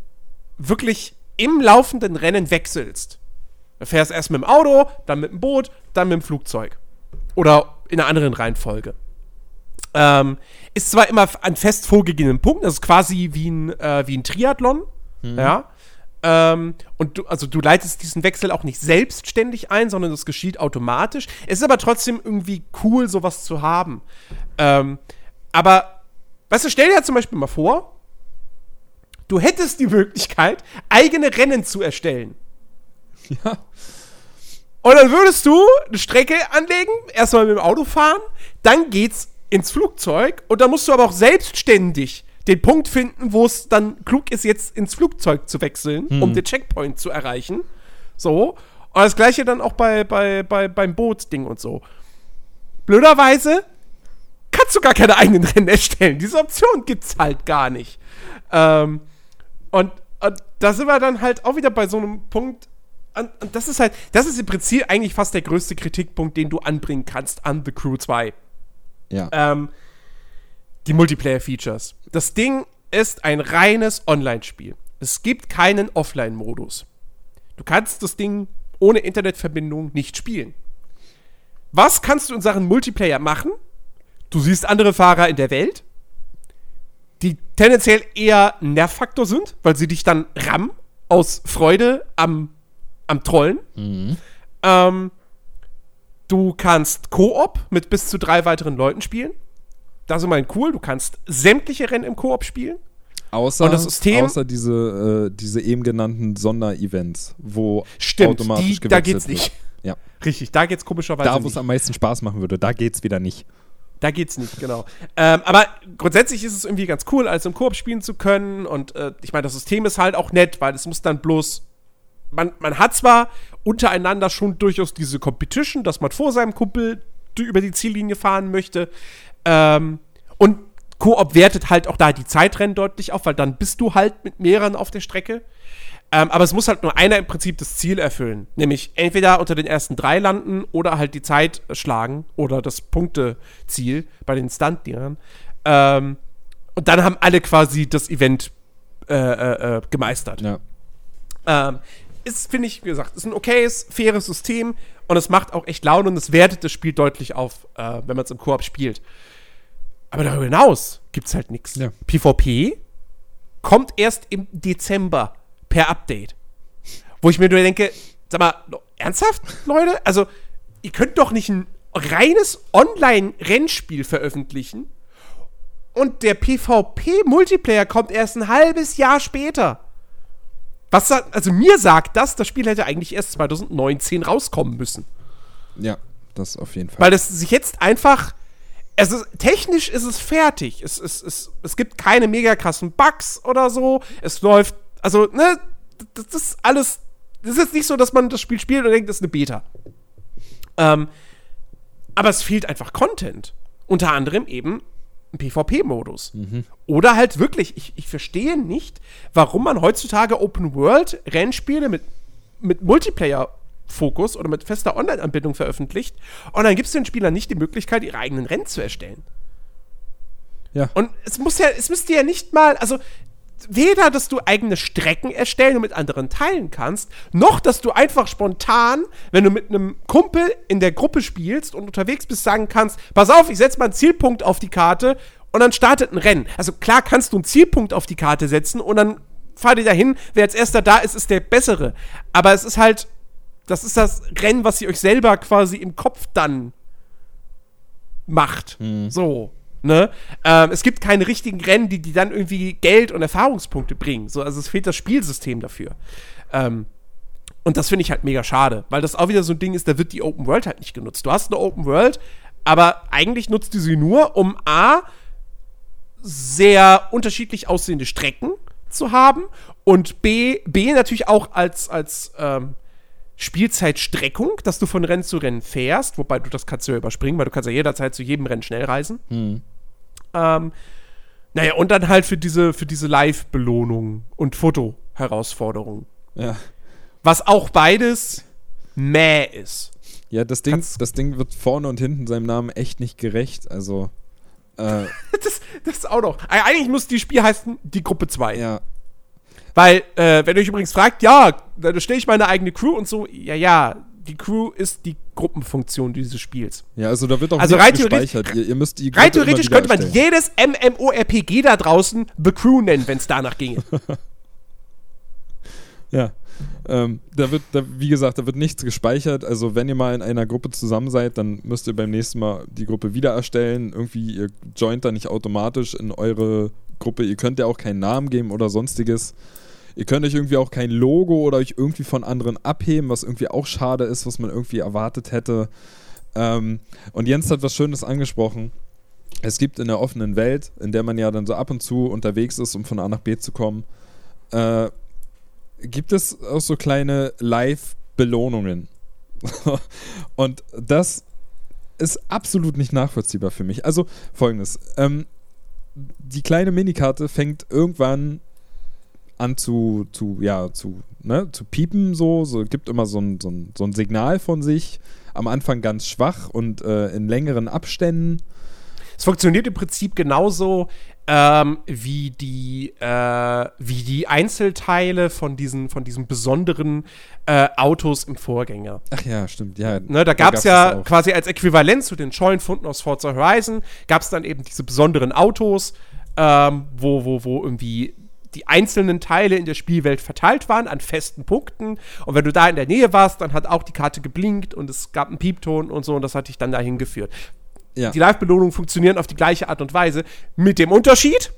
wirklich im laufenden Rennen wechselst. Du fährst erst mit dem Auto, dann mit dem Boot, dann mit dem Flugzeug. Oder in einer anderen Reihenfolge. Ähm, ist zwar immer an fest vorgegebenen Punkten, das ist quasi wie ein, äh, wie ein Triathlon, ja. Ähm, und du, also du leitest diesen Wechsel auch nicht selbstständig ein, sondern das geschieht automatisch. Es ist aber trotzdem irgendwie cool, sowas zu haben. Ähm, aber, weißt du, stell dir zum Beispiel mal vor, Du hättest die Möglichkeit, eigene Rennen zu erstellen. Ja. Und dann würdest du eine Strecke anlegen, erstmal mit dem Auto fahren, dann geht's ins Flugzeug und dann musst du aber auch selbstständig den Punkt finden, wo es dann klug ist, jetzt ins Flugzeug zu wechseln, um den Checkpoint zu erreichen. So. Und das gleiche dann auch bei, bei, bei, beim Bootsding und so. Blöderweise kannst du gar keine eigenen Rennen erstellen. Diese Option gibt's halt gar nicht. Ähm, und, und da sind wir dann halt auch wieder bei so einem Punkt. Und, und das ist halt, das ist im Prinzip eigentlich fast der größte Kritikpunkt, den du anbringen kannst an The Crew 2. Ja. Ähm, die Multiplayer-Features. Das Ding ist ein reines Online-Spiel. Es gibt keinen Offline-Modus. Du kannst das Ding ohne Internetverbindung nicht spielen. Was kannst du in Sachen Multiplayer machen? Du siehst andere Fahrer in der Welt, tendenziell eher Nervfaktor sind, weil sie dich dann rammen aus Freude am, am Trollen. Ähm, du kannst Koop mit bis zu drei weiteren Leuten spielen. Das ist immerhin cool. Du kannst sämtliche Rennen im Koop spielen. Außer, System- außer diese, äh, diese eben genannten Sonderevents, wo Stimmt, automatisch die, da gewechselt geht's wird. nicht. Ja. Richtig, da geht's komischerweise Da, wo es am meisten Spaß machen würde, da geht's wieder nicht. Da geht's nicht, genau. Ähm, aber grundsätzlich ist es irgendwie ganz cool, alles im Koop spielen zu können. Und äh, ich meine, das System ist halt auch nett, weil es muss dann bloß. Man, man hat zwar untereinander schon durchaus diese Competition, dass man vor seinem Kumpel über die Ziellinie fahren möchte. Ähm, und Koop wertet halt auch da die Zeitrennen deutlich auf, weil dann bist du halt mit mehreren auf der Strecke. Ähm, aber es muss halt nur einer im Prinzip das Ziel erfüllen. Nämlich entweder unter den ersten drei landen oder halt die Zeit schlagen oder das Punkteziel bei den Stunt-Dingern. Ähm, und dann haben alle quasi das Event äh, äh, äh, gemeistert. Ja. Ähm, ist, finde ich, wie gesagt, ist ein okayes, faires System und es macht auch echt Laune und es wertet das Spiel deutlich auf, äh, wenn man es im Koop spielt. Aber darüber hinaus gibt es halt nichts. Ja. PvP kommt erst im Dezember per Update. Wo ich mir nur denke, sag mal, ernsthaft, Leute? Also, ihr könnt doch nicht ein reines Online-Rennspiel veröffentlichen und der PvP-Multiplayer kommt erst ein halbes Jahr später. Was also mir sagt das, das Spiel hätte eigentlich erst 2019 rauskommen müssen. Ja, das auf jeden Fall. Weil es sich jetzt einfach. Es ist, technisch ist es fertig. Es, es, es, es gibt keine mega krassen Bugs oder so. Es läuft. Also, ne, das ist alles. Das ist jetzt nicht so, dass man das Spiel spielt und denkt, das ist eine Beta. Ähm, aber es fehlt einfach Content. Unter anderem eben ein PvP-Modus. Oder halt wirklich, ich, ich verstehe nicht, warum man heutzutage Open-World-Rennspiele mit, mit Multiplayer-Fokus oder mit fester Online-Anbindung veröffentlicht und dann gibt es den Spielern nicht die Möglichkeit, ihre eigenen Rennen zu erstellen. ja. Und es muss ja, es müsste ja nicht mal, also weder, dass du eigene Strecken erstellen und mit anderen teilen kannst, noch, dass du einfach spontan, wenn du mit einem Kumpel in der Gruppe spielst und unterwegs bist, sagen kannst, pass auf, ich setze mal einen Zielpunkt auf die Karte und dann startet ein Rennen. Also klar kannst du einen Zielpunkt auf die Karte setzen und dann fahr dir dahin, wer als erster da ist, ist der bessere. Aber es ist halt, das ist das Rennen, was ihr euch selber quasi im Kopf dann macht. So. Ne? Ähm, es gibt keine richtigen Rennen, die, die dann irgendwie Geld und Erfahrungspunkte bringen. So, also es fehlt das Spielsystem dafür. Ähm, und das finde ich halt mega schade, weil das auch wieder so ein Ding ist, da wird die Open World halt nicht genutzt. Du hast eine Open World, aber eigentlich nutzt du sie nur, um A, sehr unterschiedlich aussehende Strecken zu haben und B, B natürlich auch als, als ähm, Spielzeitstreckung, dass du von Rennen zu Rennen fährst, wobei du das kannst ja überspringen, weil du kannst ja jederzeit zu jedem Rennen schnell reisen. Ähm, naja, und dann halt für diese, für diese Live-Belohnung und Foto-Herausforderung. ja. Was auch beides mäh ist. Ja, das Ding, Kannst- das Ding wird vorne und hinten seinem Namen echt nicht gerecht. Also, äh, Das, das ist auch noch. Eigentlich muss die Spiel heißen die Gruppe 2. ja. Weil, äh, wenn ihr euch übrigens fragt, ja, da stelle ich meine eigene Crew und so, ja, ja, die Crew ist die Gruppenfunktion dieses Spiels. Ja, also da wird auch Also nichts rein gespeichert. Ihr, ihr müsst die Rein Gruppe theoretisch könnte man jedes MMORPG da draußen The Crew nennen, wenn es danach ginge. Ja. Ähm, da wird, da, wie gesagt, da wird nichts gespeichert. Also wenn ihr mal in einer Gruppe zusammen seid, dann müsst ihr beim nächsten Mal die Gruppe wieder erstellen. Irgendwie, ihr joint da nicht automatisch in eure Gruppe. Ihr könnt ja auch keinen Namen geben oder sonstiges. Ihr könnt euch irgendwie auch kein Logo oder euch irgendwie von anderen abheben, was irgendwie auch schade ist, was man irgendwie erwartet hätte. Ähm, und Jens hat was Schönes angesprochen. Es gibt in der offenen Welt, in der man ja dann so ab und zu unterwegs ist, um von A nach B zu kommen, äh, gibt es auch so kleine Live-Belohnungen. und das ist absolut nicht nachvollziehbar für mich. Also folgendes: ähm, Die kleine Minikarte fängt irgendwann an zu, zu ja, zu, ne, zu piepen, so, so gibt immer so ein, so, ein, so ein Signal von sich. Am Anfang ganz schwach und äh, in längeren Abständen. Es funktioniert im Prinzip genauso ähm, wie, die, äh, wie die Einzelteile von diesen, von diesen besonderen äh, Autos im Vorgänger. Ach ja, stimmt, ja. Ne, da gab es ja quasi als Äquivalent zu den Scheunenfunden aus Forza Horizon, gab es dann eben diese besonderen Autos, ähm, wo, wo, wo irgendwie die einzelnen Teile in der Spielwelt verteilt waren an festen Punkten. Und wenn du da in der Nähe warst, dann hat auch die Karte geblinkt und es gab einen Piepton und so und das hat dich dann dahin geführt. Ja. Die Live-Belohnungen funktionieren auf die gleiche Art und Weise, mit dem Unterschied,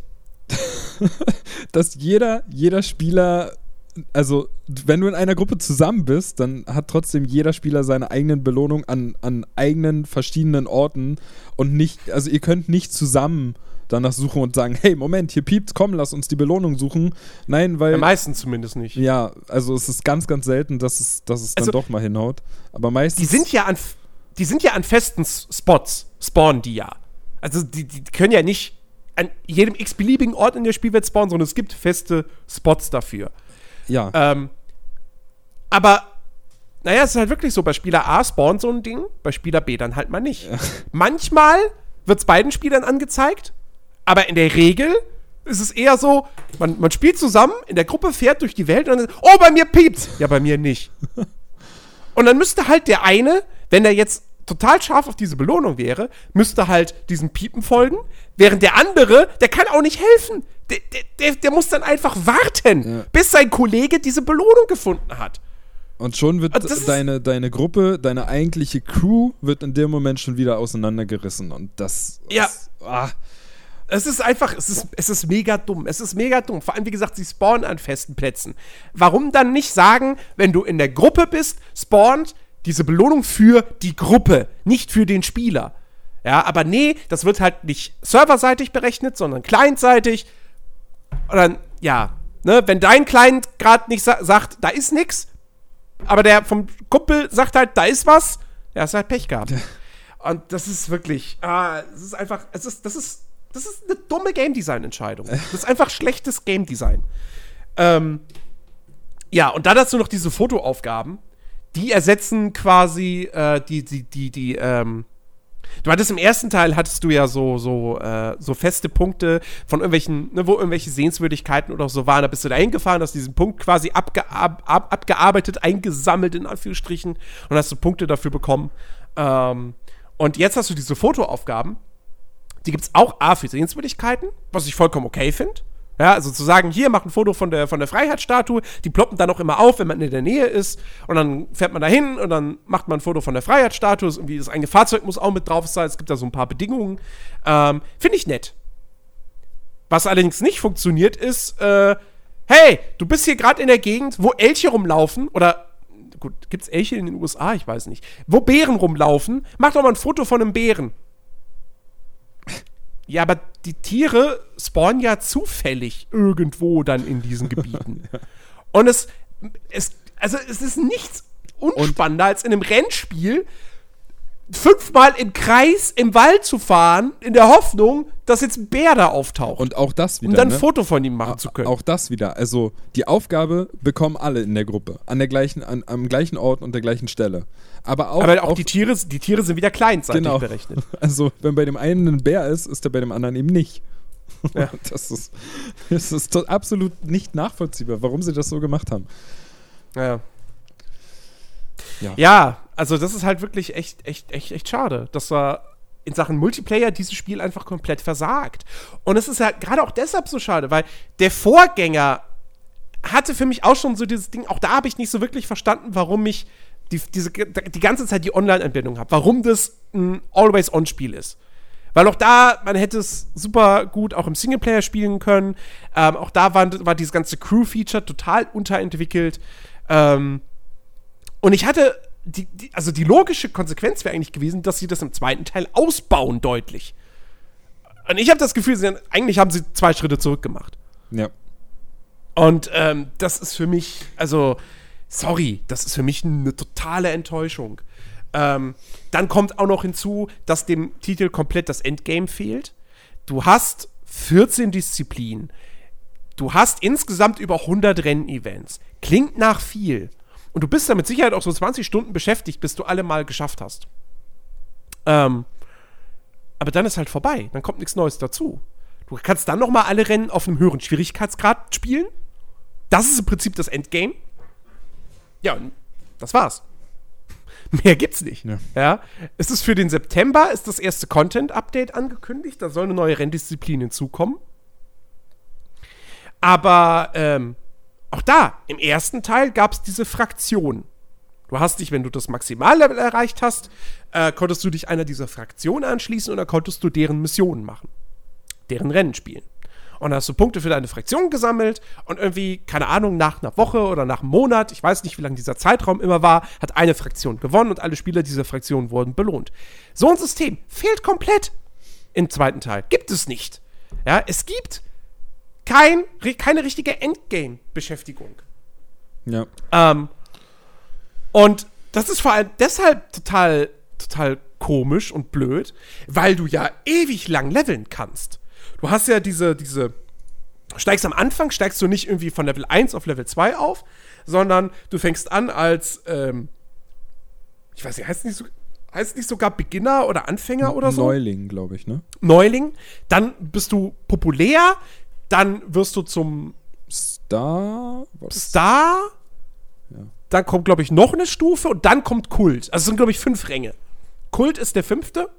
dass jeder, jeder Spieler also, wenn du in einer Gruppe zusammen bist, dann hat trotzdem jeder Spieler seine eigenen Belohnungen an, an eigenen verschiedenen Orten und nicht, also ihr könnt nicht zusammen danach suchen und sagen, hey, Moment, hier piept, komm, lass uns die Belohnung suchen. Nein, weil. Ja, meistens zumindest nicht. Ja, also es ist ganz, ganz selten, dass es, dass es also, dann doch mal hinhaut. Aber meistens. Die sind ja an, die sind ja an festen Spots, spawnen die ja. Also die, die können ja nicht an jedem x-beliebigen Ort in der Spielwelt spawnen, sondern es gibt feste Spots dafür. Ja. Ähm, aber, naja, es ist halt wirklich so, bei Spieler A spawnt so ein Ding, bei Spieler B dann halt mal nicht. Ja. Manchmal wird es beiden Spielern angezeigt, aber in der Regel ist es eher so, man, man spielt zusammen, in der Gruppe fährt durch die Welt und dann, oh, bei mir piept's. Ja, bei mir nicht. und dann müsste halt der eine, wenn er jetzt total scharf auf diese Belohnung wäre, müsste halt diesem Piepen folgen, während der andere, der kann auch nicht helfen. Der, der, der muss dann einfach warten, ja. bis sein Kollege diese Belohnung gefunden hat. Und schon wird deine, deine Gruppe, deine eigentliche Crew wird in dem Moment schon wieder auseinandergerissen. Und das. Ja. Ist, ah, es ist einfach, es ist, es ist mega dumm. Es ist mega dumm. Vor allem, wie gesagt, sie spawnen an festen Plätzen. Warum dann nicht sagen, wenn du in der Gruppe bist, spawnt diese Belohnung für die Gruppe, nicht für den Spieler? Ja, aber nee, das wird halt nicht serverseitig berechnet, sondern clientseitig. Und dann, ja, ne, wenn dein Client gerade nicht sa sagt, da ist nix, aber der vom Kumpel sagt halt, da ist was, der hast halt Pech gehabt. Und das ist wirklich, ah, es ist einfach, es ist, das ist das ist eine dumme Game Design-Entscheidung. Das ist einfach schlechtes Game Design. Ähm, ja, und dann dazu noch diese Fotoaufgaben. Die ersetzen quasi äh, die, die, die, die, ähm, Du hattest im ersten Teil hattest du ja so so äh, so feste Punkte von irgendwelchen, ne, wo irgendwelche Sehenswürdigkeiten oder so waren. Da bist du da hingefahren, hast diesen Punkt quasi abge ab, abgearbeitet, eingesammelt in Anführungsstrichen und hast du Punkte dafür bekommen. Ähm, und jetzt hast du diese Fotoaufgaben die gibt es auch A für Sehenswürdigkeiten, was ich vollkommen okay finde. Ja, also zu sagen, hier, mach ein Foto von der, von der Freiheitsstatue, die ploppen dann auch immer auf, wenn man in der Nähe ist. Und dann fährt man da hin und dann macht man ein Foto von der Freiheitsstatue. Irgendwie das eigene Fahrzeug muss auch mit drauf sein. Es gibt da so ein paar Bedingungen. Ähm, Finde ich nett. Was allerdings nicht funktioniert, ist, äh, hey, du bist hier gerade in der Gegend, wo Elche rumlaufen oder gut, gibt es Elche in den USA? Ich weiß nicht. Wo Bären rumlaufen, mach doch mal ein Foto von einem Bären. Ja, aber die Tiere spawnen ja zufällig irgendwo dann in diesen Gebieten. Und es, es, also es ist nichts unspannender als in einem Rennspiel fünfmal im Kreis im Wald zu fahren, in der Hoffnung, dass jetzt ein Bär da auftaucht. Und auch das wieder. Um dann ne? ein Foto von ihm machen zu können. Auch das wieder. Also die Aufgabe bekommen alle in der Gruppe. An der gleichen, an, am gleichen Ort und der gleichen Stelle. Aber auch, Aber auch, auch die, Tiere, die Tiere sind wieder kleinseitig genau. berechnet. Also wenn bei dem einen ein Bär ist, ist er bei dem anderen eben nicht. Ja. Das ist, das ist absolut nicht nachvollziehbar, warum sie das so gemacht haben. Ja. Ja. ja, also das ist halt wirklich echt, echt, echt, echt schade, dass er in Sachen Multiplayer dieses Spiel einfach komplett versagt. Und es ist ja gerade auch deshalb so schade, weil der Vorgänger hatte für mich auch schon so dieses Ding, auch da habe ich nicht so wirklich verstanden, warum ich die, diese, die ganze Zeit die Online-Anbindung habe, warum das ein Always-On-Spiel ist. Weil auch da, man hätte es super gut auch im Singleplayer spielen können. Ähm, auch da war, war dieses ganze Crew-Feature total unterentwickelt. Ähm, und ich hatte, die, die, also die logische Konsequenz wäre eigentlich gewesen, dass sie das im zweiten Teil ausbauen, deutlich. Und ich habe das Gefühl, sie, eigentlich haben sie zwei Schritte zurück gemacht. Ja. Und ähm, das ist für mich, also, sorry, das ist für mich eine totale Enttäuschung. Ähm, dann kommt auch noch hinzu, dass dem Titel komplett das Endgame fehlt. Du hast 14 Disziplinen. Du hast insgesamt über 100 Rennevents. Klingt nach viel. Und du bist da mit Sicherheit auch so 20 Stunden beschäftigt, bis du alle mal geschafft hast. Ähm, aber dann ist halt vorbei. Dann kommt nichts Neues dazu. Du kannst dann noch mal alle Rennen auf einem höheren Schwierigkeitsgrad spielen. Das ist im Prinzip das Endgame. Ja, und das war's. Mehr gibt's nicht. Ja. ja. Es ist für den September ist das erste Content-Update angekündigt. Da soll eine neue Renndisziplin hinzukommen. Aber ähm, auch da, im ersten Teil gab es diese Fraktion. Du hast dich, wenn du das Maximallevel erreicht hast, äh, konntest du dich einer dieser Fraktionen anschließen dann konntest du deren Missionen machen. Deren Rennen spielen. Und dann hast du Punkte für deine Fraktion gesammelt und irgendwie, keine Ahnung, nach einer Woche oder nach einem Monat, ich weiß nicht, wie lang dieser Zeitraum immer war, hat eine Fraktion gewonnen und alle Spieler dieser Fraktion wurden belohnt. So ein System fehlt komplett im zweiten Teil. Gibt es nicht. Ja, es gibt kein, keine richtige Endgame-Beschäftigung. Ja. Ähm, und das ist vor allem deshalb total, total komisch und blöd, weil du ja ewig lang leveln kannst. Du hast ja diese, diese, steigst am Anfang, steigst du nicht irgendwie von Level 1 auf Level 2 auf, sondern du fängst an als, ähm, ich weiß nicht, heißt nicht, so, heißt nicht sogar Beginner oder Anfänger oder so? Neuling, glaube ich, ne? Neuling. Dann bist du populär, dann wirst du zum Star? Was? Star. Ja. Dann kommt, glaube ich, noch eine Stufe und dann kommt Kult. Also es sind, glaube ich, fünf Ränge. Kult ist der fünfte.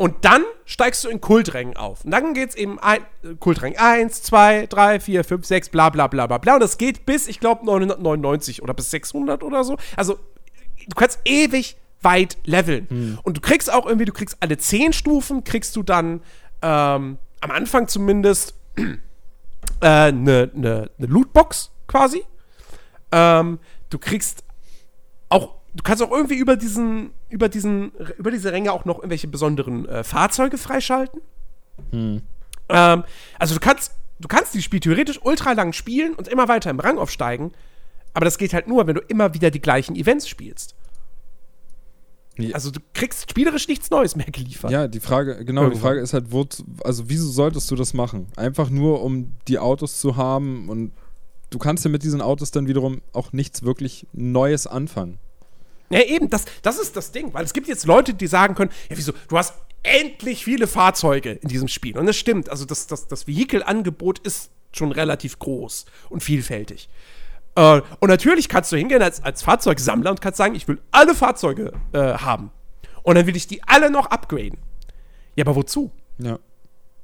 Und dann steigst du in Kulträngen auf. Und dann geht's eben ein, Kultrang 1, 2, 3, 4, 5, 6, bla bla bla bla bla. Und das geht bis, ich glaube, 999 oder bis 600 oder so. Also, du kannst ewig weit leveln. Hm. Und du kriegst auch irgendwie, du kriegst alle 10 Stufen, kriegst du dann ähm, am Anfang zumindest eine äh, ne, ne, ne Lootbox quasi. Ähm, du kriegst auch, du kannst auch irgendwie über diesen, über diesen, über diese Ränge auch noch irgendwelche besonderen äh, Fahrzeuge freischalten. Hm. Ähm, also du kannst, du kannst dieses Spiel theoretisch ultra lang spielen und immer weiter im Rang aufsteigen, aber das geht halt nur, wenn du immer wieder die gleichen Events spielst. Ja. Also du kriegst spielerisch nichts Neues mehr geliefert. Ja, die Frage, genau, Irgendwann. die Frage ist halt, wo, also wieso solltest du das machen? Einfach nur, um die Autos zu haben und du kannst ja mit diesen Autos dann wiederum auch nichts wirklich Neues anfangen. Ja, eben, das, das ist das Ding, weil es gibt jetzt Leute, die sagen können, ja, wieso, du hast endlich viele Fahrzeuge in diesem Spiel. Und das stimmt, also das, das, das Vehikelangebot ist schon relativ groß und vielfältig. Äh, und natürlich kannst du hingehen als, als Fahrzeugsammler und kannst sagen, ich will alle Fahrzeuge äh, haben. Und dann will ich die alle noch upgraden. Ja, aber wozu? Ja.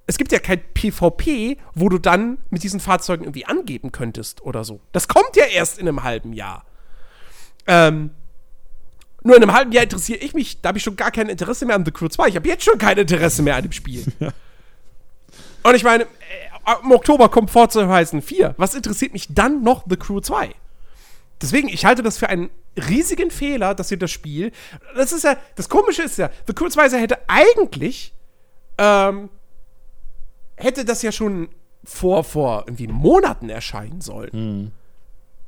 Es gibt ja kein PvP, wo du dann mit diesen Fahrzeugen irgendwie angeben könntest oder so. Das kommt ja erst in einem halben Jahr. Ähm, nur in einem halben Jahr interessiere ich mich, da habe ich schon gar kein Interesse mehr an The Crew 2. Ich habe jetzt schon kein Interesse mehr an dem Spiel. Ja. Und ich meine, im Oktober kommt Forza Horizon 4. Was interessiert mich dann noch The Crew 2? Deswegen, ich halte das für einen riesigen Fehler, dass ihr das Spiel. Das ist ja, das Komische ist ja, The Crew 2 hätte eigentlich, ähm, hätte das ja schon vor, vor irgendwie Monaten erscheinen sollen. Hm.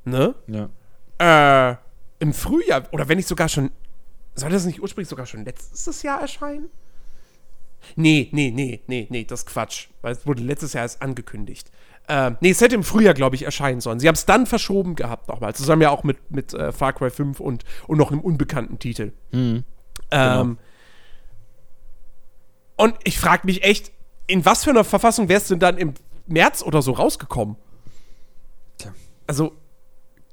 Ne? Ja. Äh, im Frühjahr, oder wenn nicht sogar schon, soll das nicht ursprünglich sogar schon letztes Jahr erscheinen? Nee, nee, nee, nee, nee, das ist Quatsch. Weil es wurde letztes Jahr erst angekündigt. Ähm, nee, es hätte im Frühjahr, glaube ich, erscheinen sollen. Sie haben es dann verschoben gehabt nochmal. Zusammen ja auch mit, mit äh, Far Cry 5 und, und noch einem unbekannten Titel. Hm. Ähm, Und ich frage mich echt, in was für einer Verfassung wärst du denn dann im März oder so rausgekommen? Tja. Also,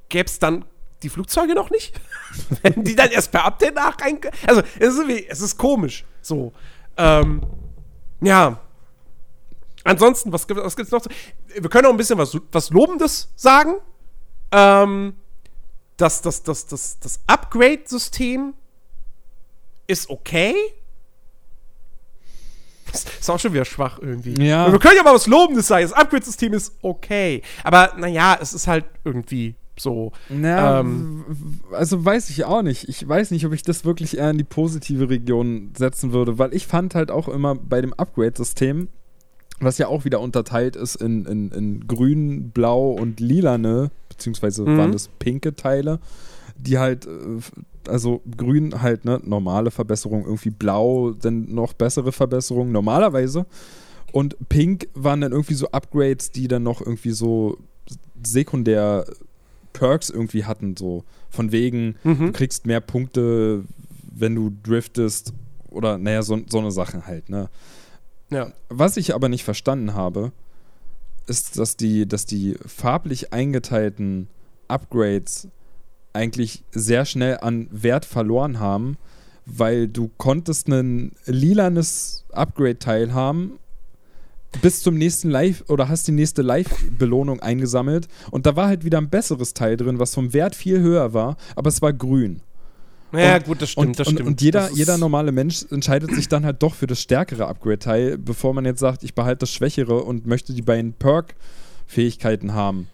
gäbe es dann die Flugzeuge noch nicht? Wenn die dann erst per Update nach rein. Also, es ist, es ist komisch. So. Ähm, ja. Ansonsten, was, gibt- was gibt's noch? Wir können auch ein bisschen was, was Lobendes sagen. Ähm, das, das, das, das, das Upgrade-System ist okay. ist auch schon wieder schwach irgendwie. Ja. Wir können ja mal was Lobendes sagen. Das Upgrade-System ist okay. Aber naja, es ist halt irgendwie so. Na, Ähm. also weiß ich auch nicht. Ich weiß nicht, ob ich das wirklich eher in die positive Region setzen würde, weil ich fand halt auch immer bei dem Upgrade-System, was ja auch wieder unterteilt ist in, in, in grün, blau und lilane, beziehungsweise Mhm. waren das pinke Teile, die halt, äh, also grün halt, ne, normale Verbesserung, irgendwie blau, dann noch bessere Verbesserung, normalerweise. Und pink waren dann irgendwie so Upgrades, die dann noch irgendwie so sekundär Perks irgendwie hatten, so von wegen, du Mhm. kriegst mehr Punkte, wenn du driftest oder naja, so, so eine Sache halt, ne? Ja. Was ich aber nicht verstanden habe, ist, dass die, dass die farblich eingeteilten Upgrades eigentlich sehr schnell an Wert verloren haben, weil du konntest ein lilanes Upgrade-Teil haben bis zum nächsten Live oder hast die nächste Live-Belohnung eingesammelt und da war halt wieder ein besseres Teil drin, was vom Wert viel höher war, aber es war grün. Ja, Und- gut, das stimmt, Und, das und, stimmt. und jeder, jeder normale Mensch entscheidet sich dann halt doch für das stärkere Upgrade-Teil, bevor man jetzt sagt, ich behalte das Schwächere und möchte die beiden Perk-Fähigkeiten haben.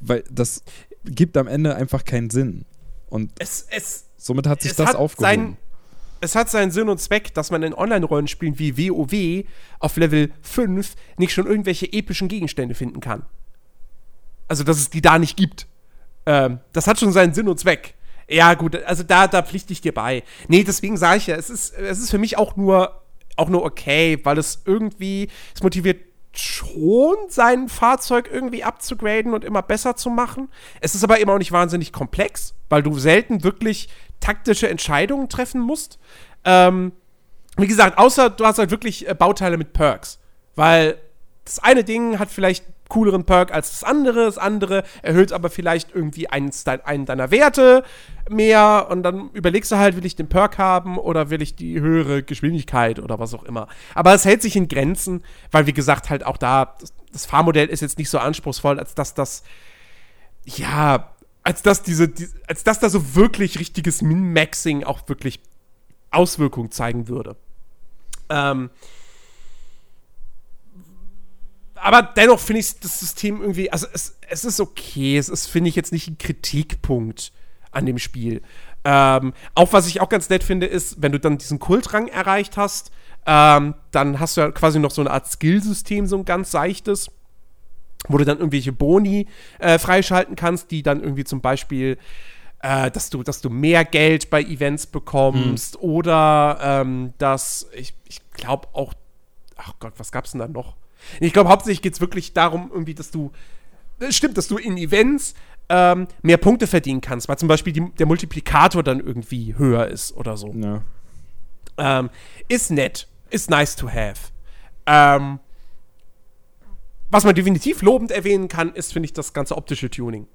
Weil das gibt am Ende einfach keinen Sinn. Und Es, es, somit hat sich das hat aufgehoben. Es hat seinen Sinn und Zweck, dass man in Online-Rollenspielen wie WoW auf Level 5 nicht schon irgendwelche epischen Gegenstände finden kann. Also, dass es die da nicht gibt. Ähm, das hat schon seinen Sinn und Zweck. Ja, gut, also da, da pflichte ich dir bei. Nee, deswegen sage ich ja, es ist, es ist für mich auch nur, auch nur okay, weil es irgendwie, es motiviert schon, sein Fahrzeug irgendwie abzugraden und immer besser zu machen. Es ist aber immer auch nicht wahnsinnig komplex, weil du selten wirklich taktische Entscheidungen treffen musst. Ähm, wie gesagt, außer du hast halt wirklich äh, Bauteile mit Perks. Weil das eine Ding hat vielleicht cooleren Perk als das andere, das andere erhöht aber vielleicht irgendwie eins dein, einen deiner Werte mehr und dann überlegst du halt, will ich den Perk haben oder will ich die höhere Geschwindigkeit oder was auch immer. Aber es hält sich in Grenzen, weil wie gesagt halt auch da, das Fahrmodell ist jetzt nicht so anspruchsvoll, als dass das, ja, als dass diese, die, als dass da so wirklich richtiges Min-Maxing auch wirklich Auswirkungen zeigen würde. Ähm, aber dennoch finde ich das System irgendwie, also es, es ist okay, es ist, finde ich, jetzt nicht ein Kritikpunkt an dem Spiel. Ähm, auch was ich auch ganz nett finde, ist, wenn du dann diesen Kultrang erreicht hast, ähm, dann hast du ja quasi noch so eine Art Skillsystem, so ein ganz seichtes, wo du dann irgendwelche Boni äh, freischalten kannst, die dann irgendwie zum Beispiel äh, dass, du, dass du mehr Geld bei Events bekommst oder ähm, dass ich, ich glaube auch, ach Gott, was gab's denn da noch? Ich glaube, hauptsächlich geht es wirklich darum, irgendwie, dass du, es stimmt, dass du in Events ähm, mehr Punkte verdienen kannst, weil zum Beispiel die, der Multiplikator dann irgendwie höher ist oder so. Ja. Ähm, ist nett, ist nice to have. Ähm, was man definitiv lobend erwähnen kann, ist, finde ich, das ganze optische Tuning.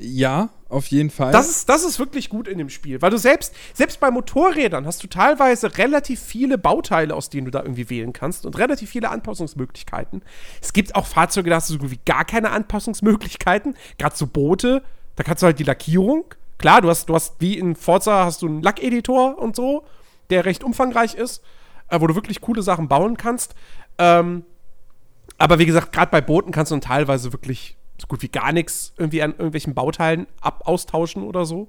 ja, auf jeden Fall. Das ist, das ist wirklich gut in dem Spiel, weil du selbst, selbst bei Motorrädern hast du teilweise relativ viele Bauteile, aus denen du da irgendwie wählen kannst und relativ viele Anpassungsmöglichkeiten. Es gibt auch Fahrzeuge, da hast du so gut wie gar keine Anpassungsmöglichkeiten, gerade so Boote, da kannst du halt die Lackierung, klar, du hast, du hast wie in Forza hast du einen Lackeditor und so, der recht umfangreich ist, äh, wo du wirklich coole Sachen bauen kannst. Ähm, aber wie gesagt, gerade bei Booten kannst du dann teilweise wirklich so gut wie gar nichts irgendwie an irgendwelchen Bauteilen ab austauschen oder so.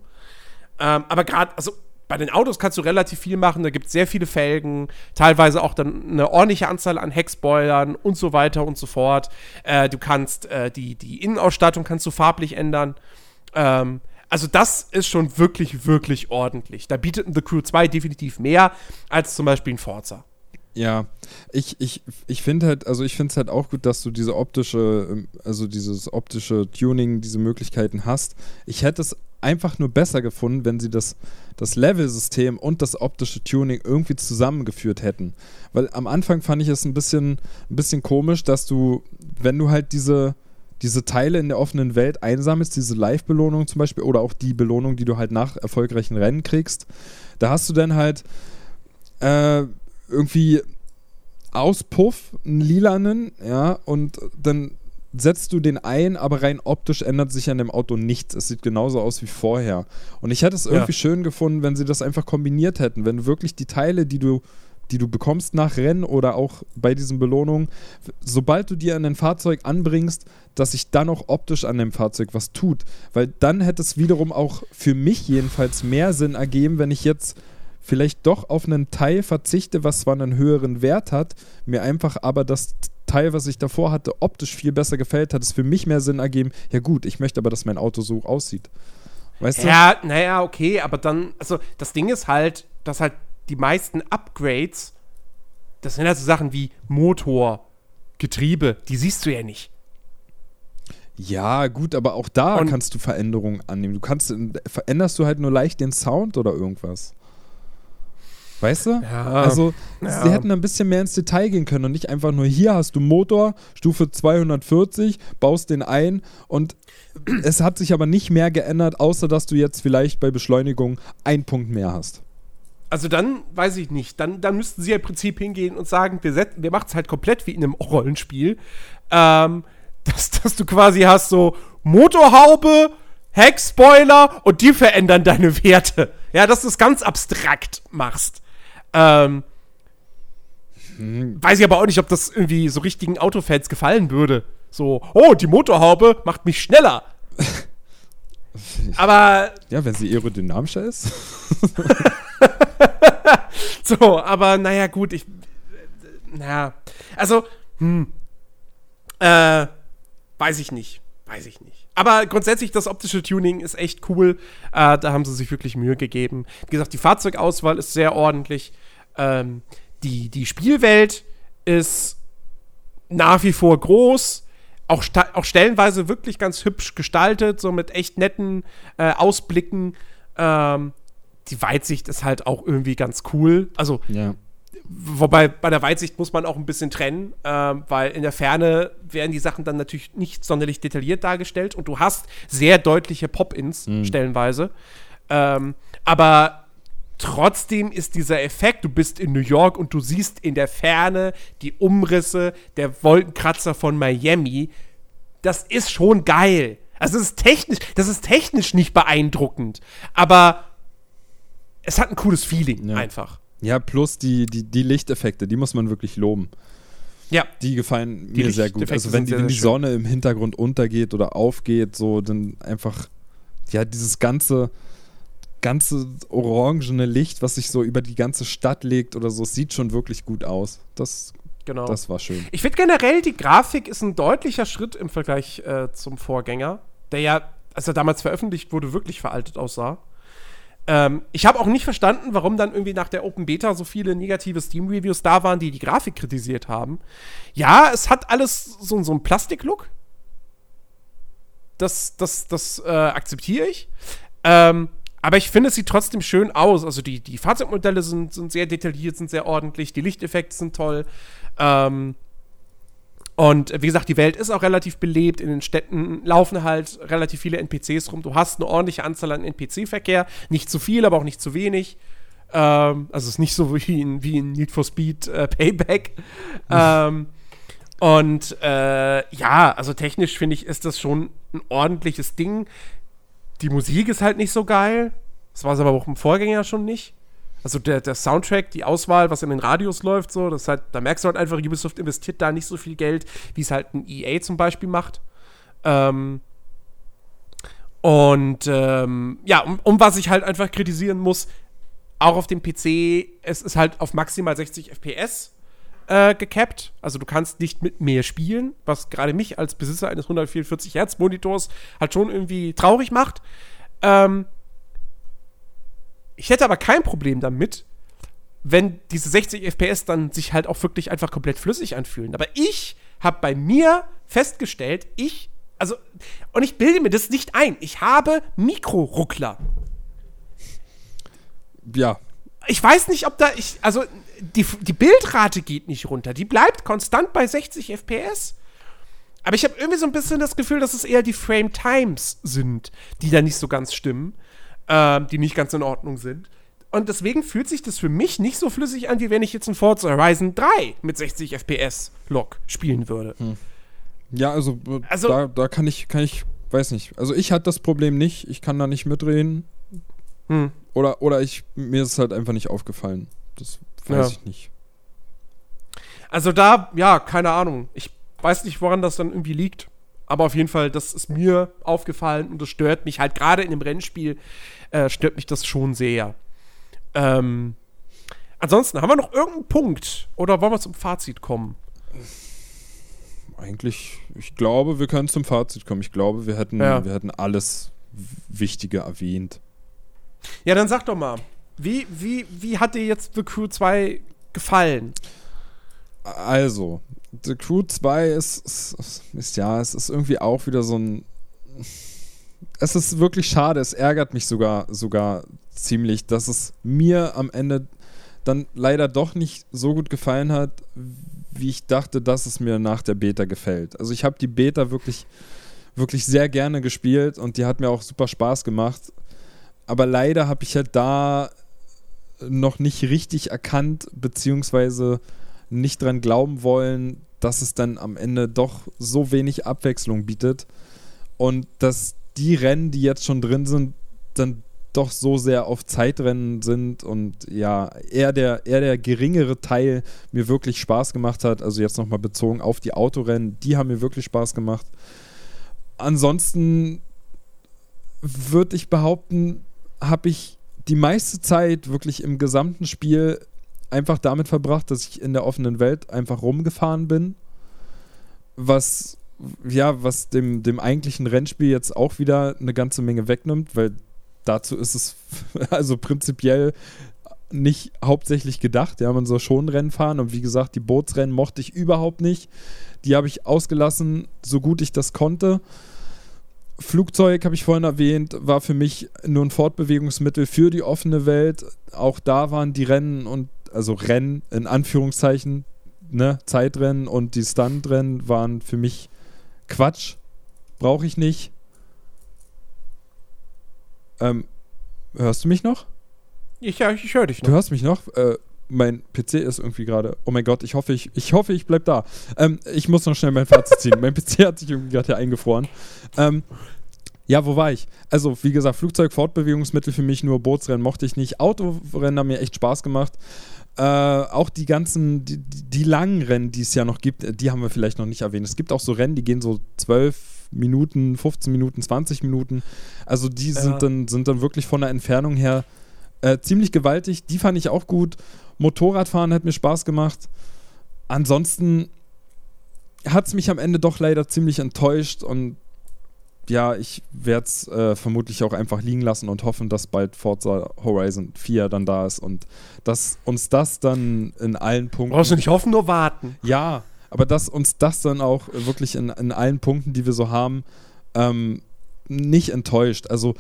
Ähm, aber gerade, also bei den Autos kannst du relativ viel machen. Da gibt es sehr viele Felgen, teilweise auch dann eine ordentliche Anzahl an Heckspoilern und so weiter und so fort. Äh, du kannst äh, die, die Innenausstattung kannst du farblich ändern. Ähm, also das ist schon wirklich, wirklich ordentlich. Da bietet ein The Crew 2 definitiv mehr als zum Beispiel ein Forza. Ja, ich, ich, ich finde halt, also ich finde es halt auch gut, dass du diese optische, ähm, also dieses optische Tuning, diese Möglichkeiten hast. Ich hätte es einfach nur besser gefunden, wenn sie das, das Level-System und das optische Tuning irgendwie zusammengeführt hätten. Weil am Anfang fand ich es ein bisschen, ein bisschen komisch, dass du, wenn du halt diese, diese Teile in der offenen Welt einsammelst, diese Live-Belohnung zum Beispiel, oder auch die Belohnung, die du halt nach erfolgreichen Rennen kriegst, da hast du dann halt äh, irgendwie Auspuff, einen lilanen, ja, und dann setzt du den ein, aber rein optisch ändert sich an dem Auto nichts. Es sieht genauso aus wie vorher. Und ich hätte es irgendwie Ja. schön gefunden, wenn sie das einfach kombiniert hätten, wenn wirklich die Teile, die du die du bekommst nach Rennen oder auch bei diesen Belohnungen, sobald du dir an ein Fahrzeug anbringst, dass sich dann auch optisch an dem Fahrzeug was tut. Weil dann hätte es wiederum auch für mich jedenfalls mehr Sinn ergeben, wenn ich jetzt vielleicht doch auf einen Teil verzichte, was zwar einen höheren Wert hat, mir einfach aber das Teil, was ich davor hatte, optisch viel besser gefällt, hat es für mich mehr Sinn ergeben. Ja gut, ich möchte aber, dass mein Auto so aussieht. Weißt ja, du? naja, okay, aber dann, also das Ding ist halt, dass halt die meisten Upgrades, das sind halt so Sachen wie Motor, Getriebe, die siehst du ja nicht. Ja, gut, aber auch da Und kannst du Veränderungen annehmen. Du kannst, veränderst du halt nur leicht den Sound oder irgendwas. Weißt du? Ja. Also, ja. sie hätten ein bisschen mehr ins Detail gehen können und nicht einfach nur hier hast du Motor, Stufe 240, baust den ein und es hat sich aber nicht mehr geändert, außer dass du jetzt vielleicht bei Beschleunigung einen Punkt mehr hast. Also dann weiß ich nicht. Dann, dann müssten sie ja im Prinzip hingehen und sagen, wir, wir machen es halt komplett wie in einem Rollenspiel. Ähm, dass, dass du quasi hast so Motorhaube, Heckspoiler und die verändern deine Werte. Ja, dass du es ganz abstrakt machst. Ähm, hm. Weiß ich aber auch nicht, ob das irgendwie so richtigen Autofans gefallen würde. So, oh, die Motorhaube macht mich schneller. aber. Ja, wenn sie aerodynamischer ist. so, aber naja, gut, ich. Naja. Also, hm. Äh, weiß ich nicht. Weiß ich nicht. Aber grundsätzlich, das optische Tuning ist echt cool. Äh, da haben sie sich wirklich Mühe gegeben. Wie gesagt, die Fahrzeugauswahl ist sehr ordentlich. Ähm, die, die Spielwelt ist nach wie vor groß, auch, auch stellenweise wirklich ganz hübsch gestaltet, so mit echt netten äh, Ausblicken. Ähm, die Weitsicht ist halt auch irgendwie ganz cool. Also, ja. Wobei bei der Weitsicht muss man auch ein bisschen trennen, ähm, weil in der Ferne werden die Sachen dann natürlich nicht sonderlich detailliert dargestellt und du hast sehr deutliche Pop-Ins mhm. stellenweise. Ähm, aber Trotzdem ist dieser Effekt, du bist in New York und du siehst in der Ferne die Umrisse der Wolkenkratzer von Miami. Das ist schon geil. Also das ist technisch, das ist technisch nicht beeindruckend, aber es hat ein cooles Feeling ja. einfach. Ja, plus die, die, die Lichteffekte, die muss man wirklich loben. Ja. Die gefallen die mir sehr gut. Also wenn die, wenn die Sonne im Hintergrund untergeht oder aufgeht, so dann einfach, ja, dieses ganze, ganze orangene Licht, was sich so über die ganze Stadt legt oder so, sieht schon wirklich gut aus. Das, genau. das war schön. Ich finde generell, die Grafik ist ein deutlicher Schritt im Vergleich äh, zum Vorgänger, der ja, als er damals veröffentlicht wurde, wirklich veraltet aussah. Ähm, ich habe auch nicht verstanden, warum dann irgendwie nach der Open Beta so viele negative Steam-Reviews da waren, die die Grafik kritisiert haben. Ja, es hat alles so, so einen Plastik-Look. Das, das, das äh, akzeptiere ich. Ähm, aber ich finde, es sieht trotzdem schön aus. Also die, die Fahrzeugmodelle sind, sind sehr detailliert, sind sehr ordentlich, die Lichteffekte sind toll. Ähm, und wie gesagt, die Welt ist auch relativ belebt. In den Städten laufen halt relativ viele NPCs rum. Du hast eine ordentliche Anzahl an NPC-Verkehr. Nicht zu viel, aber auch nicht zu wenig. Ähm, also es ist nicht so wie in, wie in Need for Speed äh, Payback. ähm, und äh, ja, also technisch finde ich, ist das schon ein ordentliches Ding. Die Musik ist halt nicht so geil. Das war es aber auch im Vorgänger schon nicht. Also der, der Soundtrack, die Auswahl, was in den Radios läuft, so, das halt, da merkst du halt einfach, Ubisoft investiert da nicht so viel Geld, wie es halt ein EA zum Beispiel macht. Ähm, und ähm, ja, um, um, was ich halt einfach kritisieren muss, auch auf dem PC, es ist halt auf maximal 60 FPS äh, gecapped. Also du kannst nicht mit mehr spielen, was gerade mich als Besitzer eines 144 Hertz Monitors halt schon irgendwie traurig macht. Ähm, ich hätte aber kein Problem damit, wenn diese 60 FPS dann sich halt auch wirklich einfach komplett flüssig anfühlen. Aber ich habe bei mir festgestellt, ich, also, und ich bilde mir das nicht ein, ich habe Mikroruckler. Ja. Ich weiß nicht, ob da, ich, also die, die Bildrate geht nicht runter. Die bleibt konstant bei 60 FPS. Aber ich habe irgendwie so ein bisschen das Gefühl, dass es eher die Frame Times sind, die da nicht so ganz stimmen, äh, die nicht ganz in Ordnung sind. Und deswegen fühlt sich das für mich nicht so flüssig an, wie wenn ich jetzt ein Forza Horizon 3 mit 60 FPS Log spielen würde. Hm. Ja, also, äh, also da, da kann ich, kann ich, weiß nicht. Also ich hatte das Problem nicht, ich kann da nicht mitreden. Hm. Oder, oder ich, mir ist es halt einfach nicht aufgefallen. Das weiß ja. ich nicht. Also da, ja, keine Ahnung. Ich weiß nicht, woran das dann irgendwie liegt. Aber auf jeden Fall, das ist mir aufgefallen und das stört mich halt gerade in dem Rennspiel, äh, stört mich das schon sehr. Ähm, ansonsten, haben wir noch irgendeinen Punkt oder wollen wir zum Fazit kommen? Eigentlich, ich glaube, wir können zum Fazit kommen. Ich glaube, wir hätten, ja. wir hätten alles Wichtige erwähnt. Ja, dann sag doch mal, wie, wie, wie hat dir jetzt The Crew 2 gefallen? Also, The Crew 2 ist, ist, ist, ja, es ist irgendwie auch wieder so ein. Es ist wirklich schade, es ärgert mich sogar, sogar ziemlich, dass es mir am Ende dann leider doch nicht so gut gefallen hat, wie ich dachte, dass es mir nach der Beta gefällt. Also ich habe die Beta wirklich, wirklich sehr gerne gespielt und die hat mir auch super Spaß gemacht. Aber leider habe ich halt da noch nicht richtig erkannt, beziehungsweise nicht dran glauben wollen, dass es dann am Ende doch so wenig Abwechslung bietet und dass die Rennen, die jetzt schon drin sind, dann doch so sehr auf Zeitrennen sind und ja, eher der, eher der geringere Teil mir wirklich Spaß gemacht hat. Also jetzt nochmal bezogen auf die Autorennen, die haben mir wirklich Spaß gemacht. Ansonsten würde ich behaupten, habe ich die meiste Zeit wirklich im gesamten Spiel einfach damit verbracht, dass ich in der offenen Welt einfach rumgefahren bin. Was ja, was dem, dem eigentlichen Rennspiel jetzt auch wieder eine ganze Menge wegnimmt, weil dazu ist es also prinzipiell nicht hauptsächlich gedacht. Ja, man soll schon Rennen fahren und wie gesagt, die Bootsrennen mochte ich überhaupt nicht. Die habe ich ausgelassen, so gut ich das konnte. Flugzeug, habe ich vorhin erwähnt, war für mich nur ein Fortbewegungsmittel für die offene Welt. Auch da waren die Rennen und, also Rennen in Anführungszeichen, ne, Zeitrennen und die Stuntrennen waren für mich Quatsch. Brauche ich nicht. Ähm, hörst du mich noch? Ich, ja, ich höre dich noch. Du hörst mich noch? Äh, mein PC ist irgendwie gerade. Oh mein Gott, ich hoffe, ich, ich hoffe, ich bleib da. Ähm, ich muss noch schnell mein Fazit ziehen. mein PC hat sich irgendwie gerade eingefroren. Ähm, ja, wo war ich? Also, wie gesagt, Flugzeug, Fortbewegungsmittel für mich, nur Bootsrennen mochte ich nicht. Autorennen haben mir echt Spaß gemacht. Äh, auch die ganzen, die, die langen Rennen, die es ja noch gibt, die haben wir vielleicht noch nicht erwähnt. Es gibt auch so Rennen, die gehen so 12 Minuten, 15 Minuten, 20 Minuten. Also die ja. sind, dann, sind dann wirklich von der Entfernung her äh, ziemlich gewaltig. Die fand ich auch gut. Motorradfahren hat mir Spaß gemacht. Ansonsten hat es mich am Ende doch leider ziemlich enttäuscht und ja, ich werde es äh, vermutlich auch einfach liegen lassen und hoffen, dass bald Forza Horizon 4 dann da ist und dass uns das dann in allen Punkten. Brauchst du nicht hoffen, nur warten. Ja, aber dass uns das dann auch wirklich in, in allen Punkten, die wir so haben, ähm, nicht enttäuscht. Also,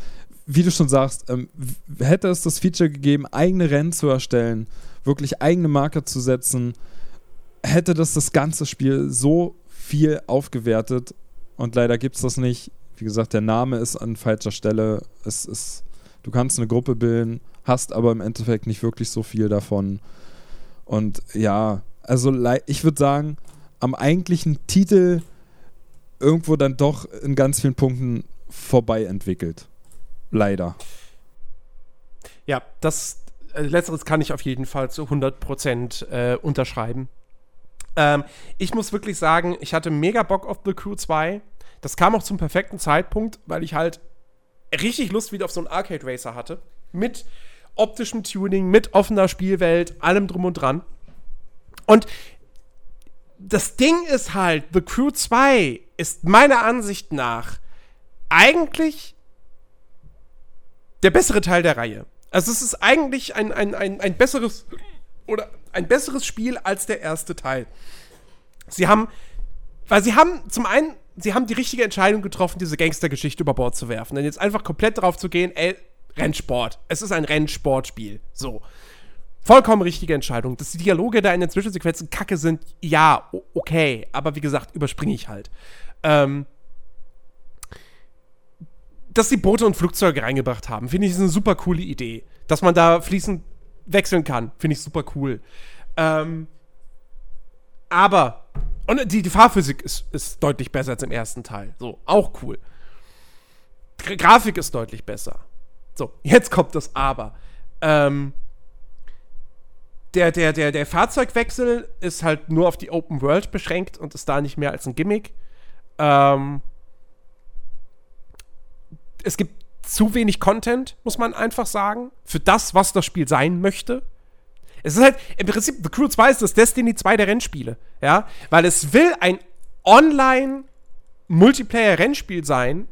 wie du schon sagst, ähm, hätte es das Feature gegeben, eigene Rennen zu erstellen, wirklich eigene Marker zu setzen, hätte das das ganze Spiel so viel aufgewertet. Und leider gibt es das nicht. Wie gesagt, der Name ist an falscher Stelle. Es ist, du kannst eine Gruppe bilden, hast aber im Endeffekt nicht wirklich so viel davon. Und ja, also ich würde sagen, am eigentlichen Titel irgendwo dann doch in ganz vielen Punkten vorbei entwickelt. Leider. Ja, das äh, Letzteres kann ich auf jeden Fall zu 100% äh, unterschreiben. Ähm, ich muss wirklich sagen, ich hatte mega Bock auf The Crew 2. Das kam auch zum perfekten Zeitpunkt, weil ich halt richtig Lust wieder auf so einen Arcade Racer hatte. Mit optischem Tuning, mit offener Spielwelt, allem drum und dran. Und das Ding ist halt, The Crew 2 ist meiner Ansicht nach eigentlich der bessere Teil der Reihe. Also es ist eigentlich ein, ein, ein, ein besseres oder ein besseres Spiel als der erste Teil. Sie haben, weil sie haben zum einen, sie haben die richtige Entscheidung getroffen, diese Gangstergeschichte über Bord zu werfen. Denn jetzt einfach komplett drauf zu gehen, ey, Rennsport. Es ist ein Rennsportspiel. So. Vollkommen richtige Entscheidung. Dass die Dialoge da in den Zwischensequenzen kacke sind, ja, okay. Aber wie gesagt, überspringe ich halt. Ähm, dass sie Boote und Flugzeuge reingebracht haben, finde ich ist eine super coole Idee. Dass man da fließend wechseln kann, finde ich super cool. Ähm, aber, und die, die Fahrphysik ist, ist deutlich besser als im ersten Teil. So, auch cool. Grafik ist deutlich besser. So, jetzt kommt das Aber. Ähm, der, der, der, der Fahrzeugwechsel ist halt nur auf die Open World beschränkt und ist da nicht mehr als ein Gimmick. Ähm, es gibt zu wenig Content, muss man einfach sagen, für das, was das Spiel sein möchte. Es ist halt, im Prinzip, The Crew 2 ist das Destiny 2 der Rennspiele, ja, weil es will ein Online-Multiplayer-Rennspiel sein,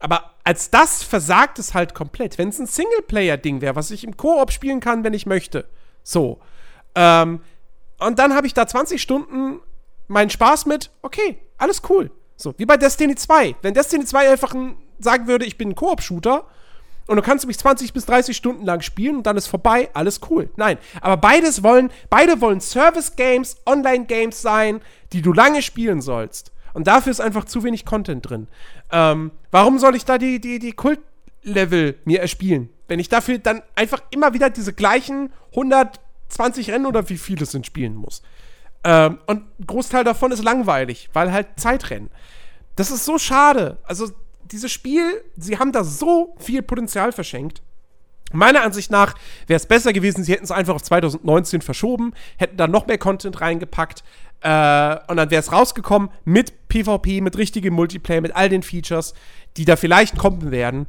aber als das versagt es halt komplett. Wenn es ein Singleplayer-Ding wäre, was ich im Koop spielen kann, wenn ich möchte. So. Ähm, und dann habe ich da 20 Stunden meinen Spaß mit, okay, alles cool. So, wie bei Destiny 2. Wenn Destiny 2 einfach ein, sagen würde, ich bin ein Koop-Shooter und du kannst mich 20 bis 30 Stunden lang spielen und dann ist vorbei, alles cool. Nein, aber beides wollen, beide wollen Service-Games, Online-Games sein, die du lange spielen sollst. Und dafür ist einfach zu wenig Content drin. Ähm, warum soll ich da die, die, die Kult-Level mir erspielen? Wenn ich dafür dann einfach immer wieder diese gleichen 120 Rennen oder wie viele es sind spielen muss. Ähm, und ein Großteil davon ist langweilig, weil halt Zeitrennen. Das ist so schade. Also, dieses Spiel, sie haben da so viel Potenzial verschenkt. Meiner Ansicht nach wäre es besser gewesen, sie hätten es einfach auf 2019 verschoben, hätten da noch mehr Content reingepackt äh, und dann wäre es rausgekommen mit PvP, mit richtigem Multiplayer, mit all den Features, die da vielleicht kommen werden.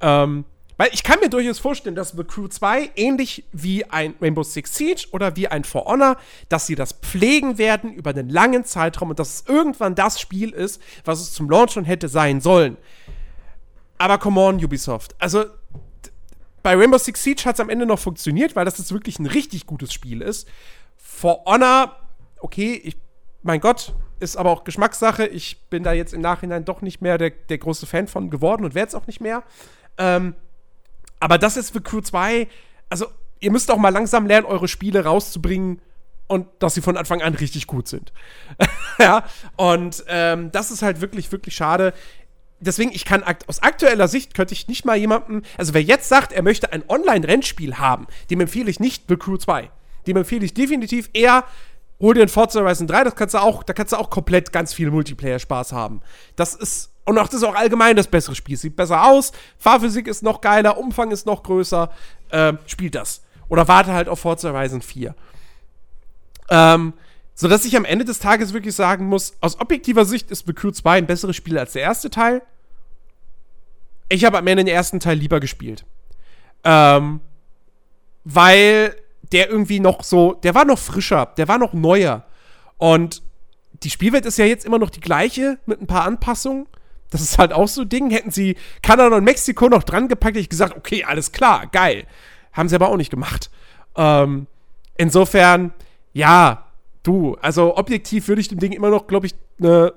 Ähm, weil ich kann mir durchaus vorstellen, dass The Crew 2 ähnlich wie ein Rainbow Six Siege oder wie ein For Honor, dass sie das pflegen werden über einen langen Zeitraum und dass es irgendwann das Spiel ist, was es zum Launch schon hätte sein sollen. Aber come on, Ubisoft. Also, bei Rainbow Six Siege hat es am Ende noch funktioniert, weil das jetzt wirklich ein richtig gutes Spiel ist. For Honor, okay, ich, mein Gott, ist aber auch Geschmackssache. Ich bin da jetzt im Nachhinein doch nicht mehr der, der große Fan von geworden und werde es auch nicht mehr. Ähm, aber das ist für Crew 2, also ihr müsst auch mal langsam lernen, eure Spiele rauszubringen und dass sie von Anfang an richtig gut sind. ja, und ähm, das ist halt wirklich, wirklich schade. Deswegen, ich kann aus aktueller Sicht könnte ich nicht mal jemandem, also wer jetzt sagt, er möchte ein Online-Rennspiel haben, dem empfehle ich nicht The Crew 2. Dem empfehle ich definitiv eher, hol dir ein Forza Horizon 3, das kannst du auch, da kannst du auch komplett ganz viel Multiplayer-Spaß haben. Das ist und auch das ist auch allgemein das bessere Spiel. Sieht besser aus, Fahrphysik ist noch geiler, Umfang ist noch größer. Ähm, spielt das. Oder warte halt auf Forza Horizon 4. Ähm, sodass ich am Ende des Tages wirklich sagen muss, aus objektiver Sicht ist The Crew 2 ein besseres Spiel als der erste Teil. Ich habe am Ende den ersten Teil lieber gespielt. Ähm, weil der irgendwie noch so, der war noch frischer, der war noch neuer. Und die Spielwelt ist ja jetzt immer noch die gleiche mit ein paar Anpassungen. Das ist halt auch so ein Ding. Hätten sie Kanada und Mexiko noch dran gepackt, hätte ich gesagt, okay, alles klar, geil. Haben sie aber auch nicht gemacht. Ähm, insofern, ja, du, also objektiv würde ich dem Ding immer noch, glaube ich, eine,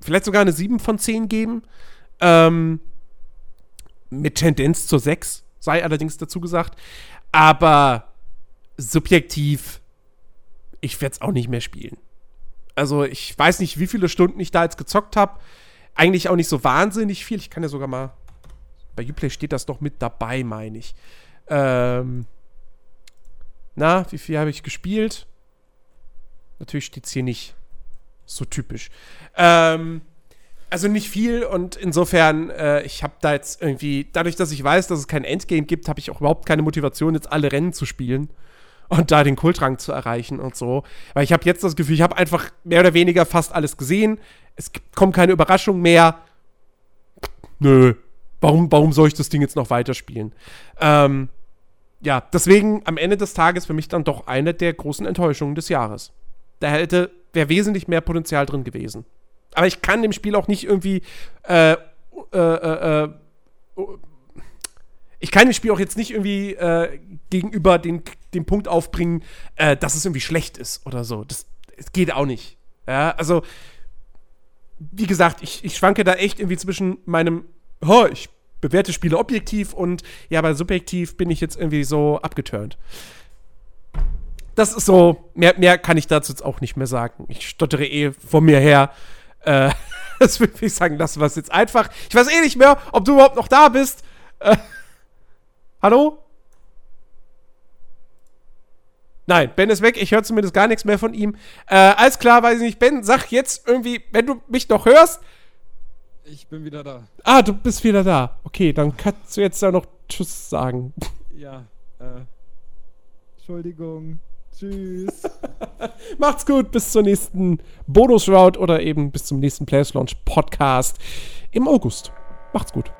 vielleicht sogar eine 7 von 10 geben. Ähm, mit Tendenz zur 6, sei allerdings dazu gesagt. Aber subjektiv, ich werde es auch nicht mehr spielen. Also ich weiß nicht, wie viele Stunden ich da jetzt gezockt habe eigentlich auch nicht so wahnsinnig viel. Ich kann ja sogar mal. Bei Uplay steht das doch mit dabei, meine ich. Ähm, na, wie viel habe ich gespielt? Natürlich steht es hier nicht so typisch. Ähm, also nicht viel und insofern, äh, ich habe da jetzt irgendwie, dadurch, dass ich weiß, dass es kein Endgame gibt, habe ich auch überhaupt keine Motivation, jetzt alle Rennen zu spielen und da den Kultrang zu erreichen und so. Weil ich habe jetzt das Gefühl, ich habe einfach mehr oder weniger fast alles gesehen. Es gibt, kommen keine Überraschungen mehr. Nö. Warum, warum soll ich das Ding jetzt noch weiterspielen? Ähm, ja, deswegen am Ende des Tages für mich dann doch eine der großen Enttäuschungen des Jahres. Da hätte, wäre wesentlich mehr Potenzial drin gewesen. Aber ich kann dem Spiel auch nicht irgendwie äh, äh, äh, äh ich kann dem Spiel auch jetzt nicht irgendwie äh, gegenüber den, den Punkt aufbringen, äh, dass es irgendwie schlecht ist oder so. Das, das geht auch nicht. Ja, also, wie gesagt, ich, ich schwanke da echt irgendwie zwischen meinem, oh, ich bewerte Spiele objektiv und ja, aber subjektiv bin ich jetzt irgendwie so abgeturnt. Das ist so, mehr, mehr kann ich dazu jetzt auch nicht mehr sagen. Ich stottere eh von mir her. Äh, das würde ich sagen, das war jetzt einfach. Ich weiß eh nicht mehr, ob du überhaupt noch da bist. Äh, Hallo? Nein, Ben ist weg. Ich höre zumindest gar nichts mehr von ihm. Äh, alles klar, weiß ich nicht. Ben, sag jetzt irgendwie, wenn du mich noch hörst. Ich bin wieder da. Ah, du bist wieder da. Okay, dann kannst du jetzt da noch Tschüss sagen. Ja, äh. Entschuldigung. Tschüss. Macht's gut, bis zur nächsten Bonus-Route oder eben bis zum nächsten Players Launch Podcast im August. Macht's gut.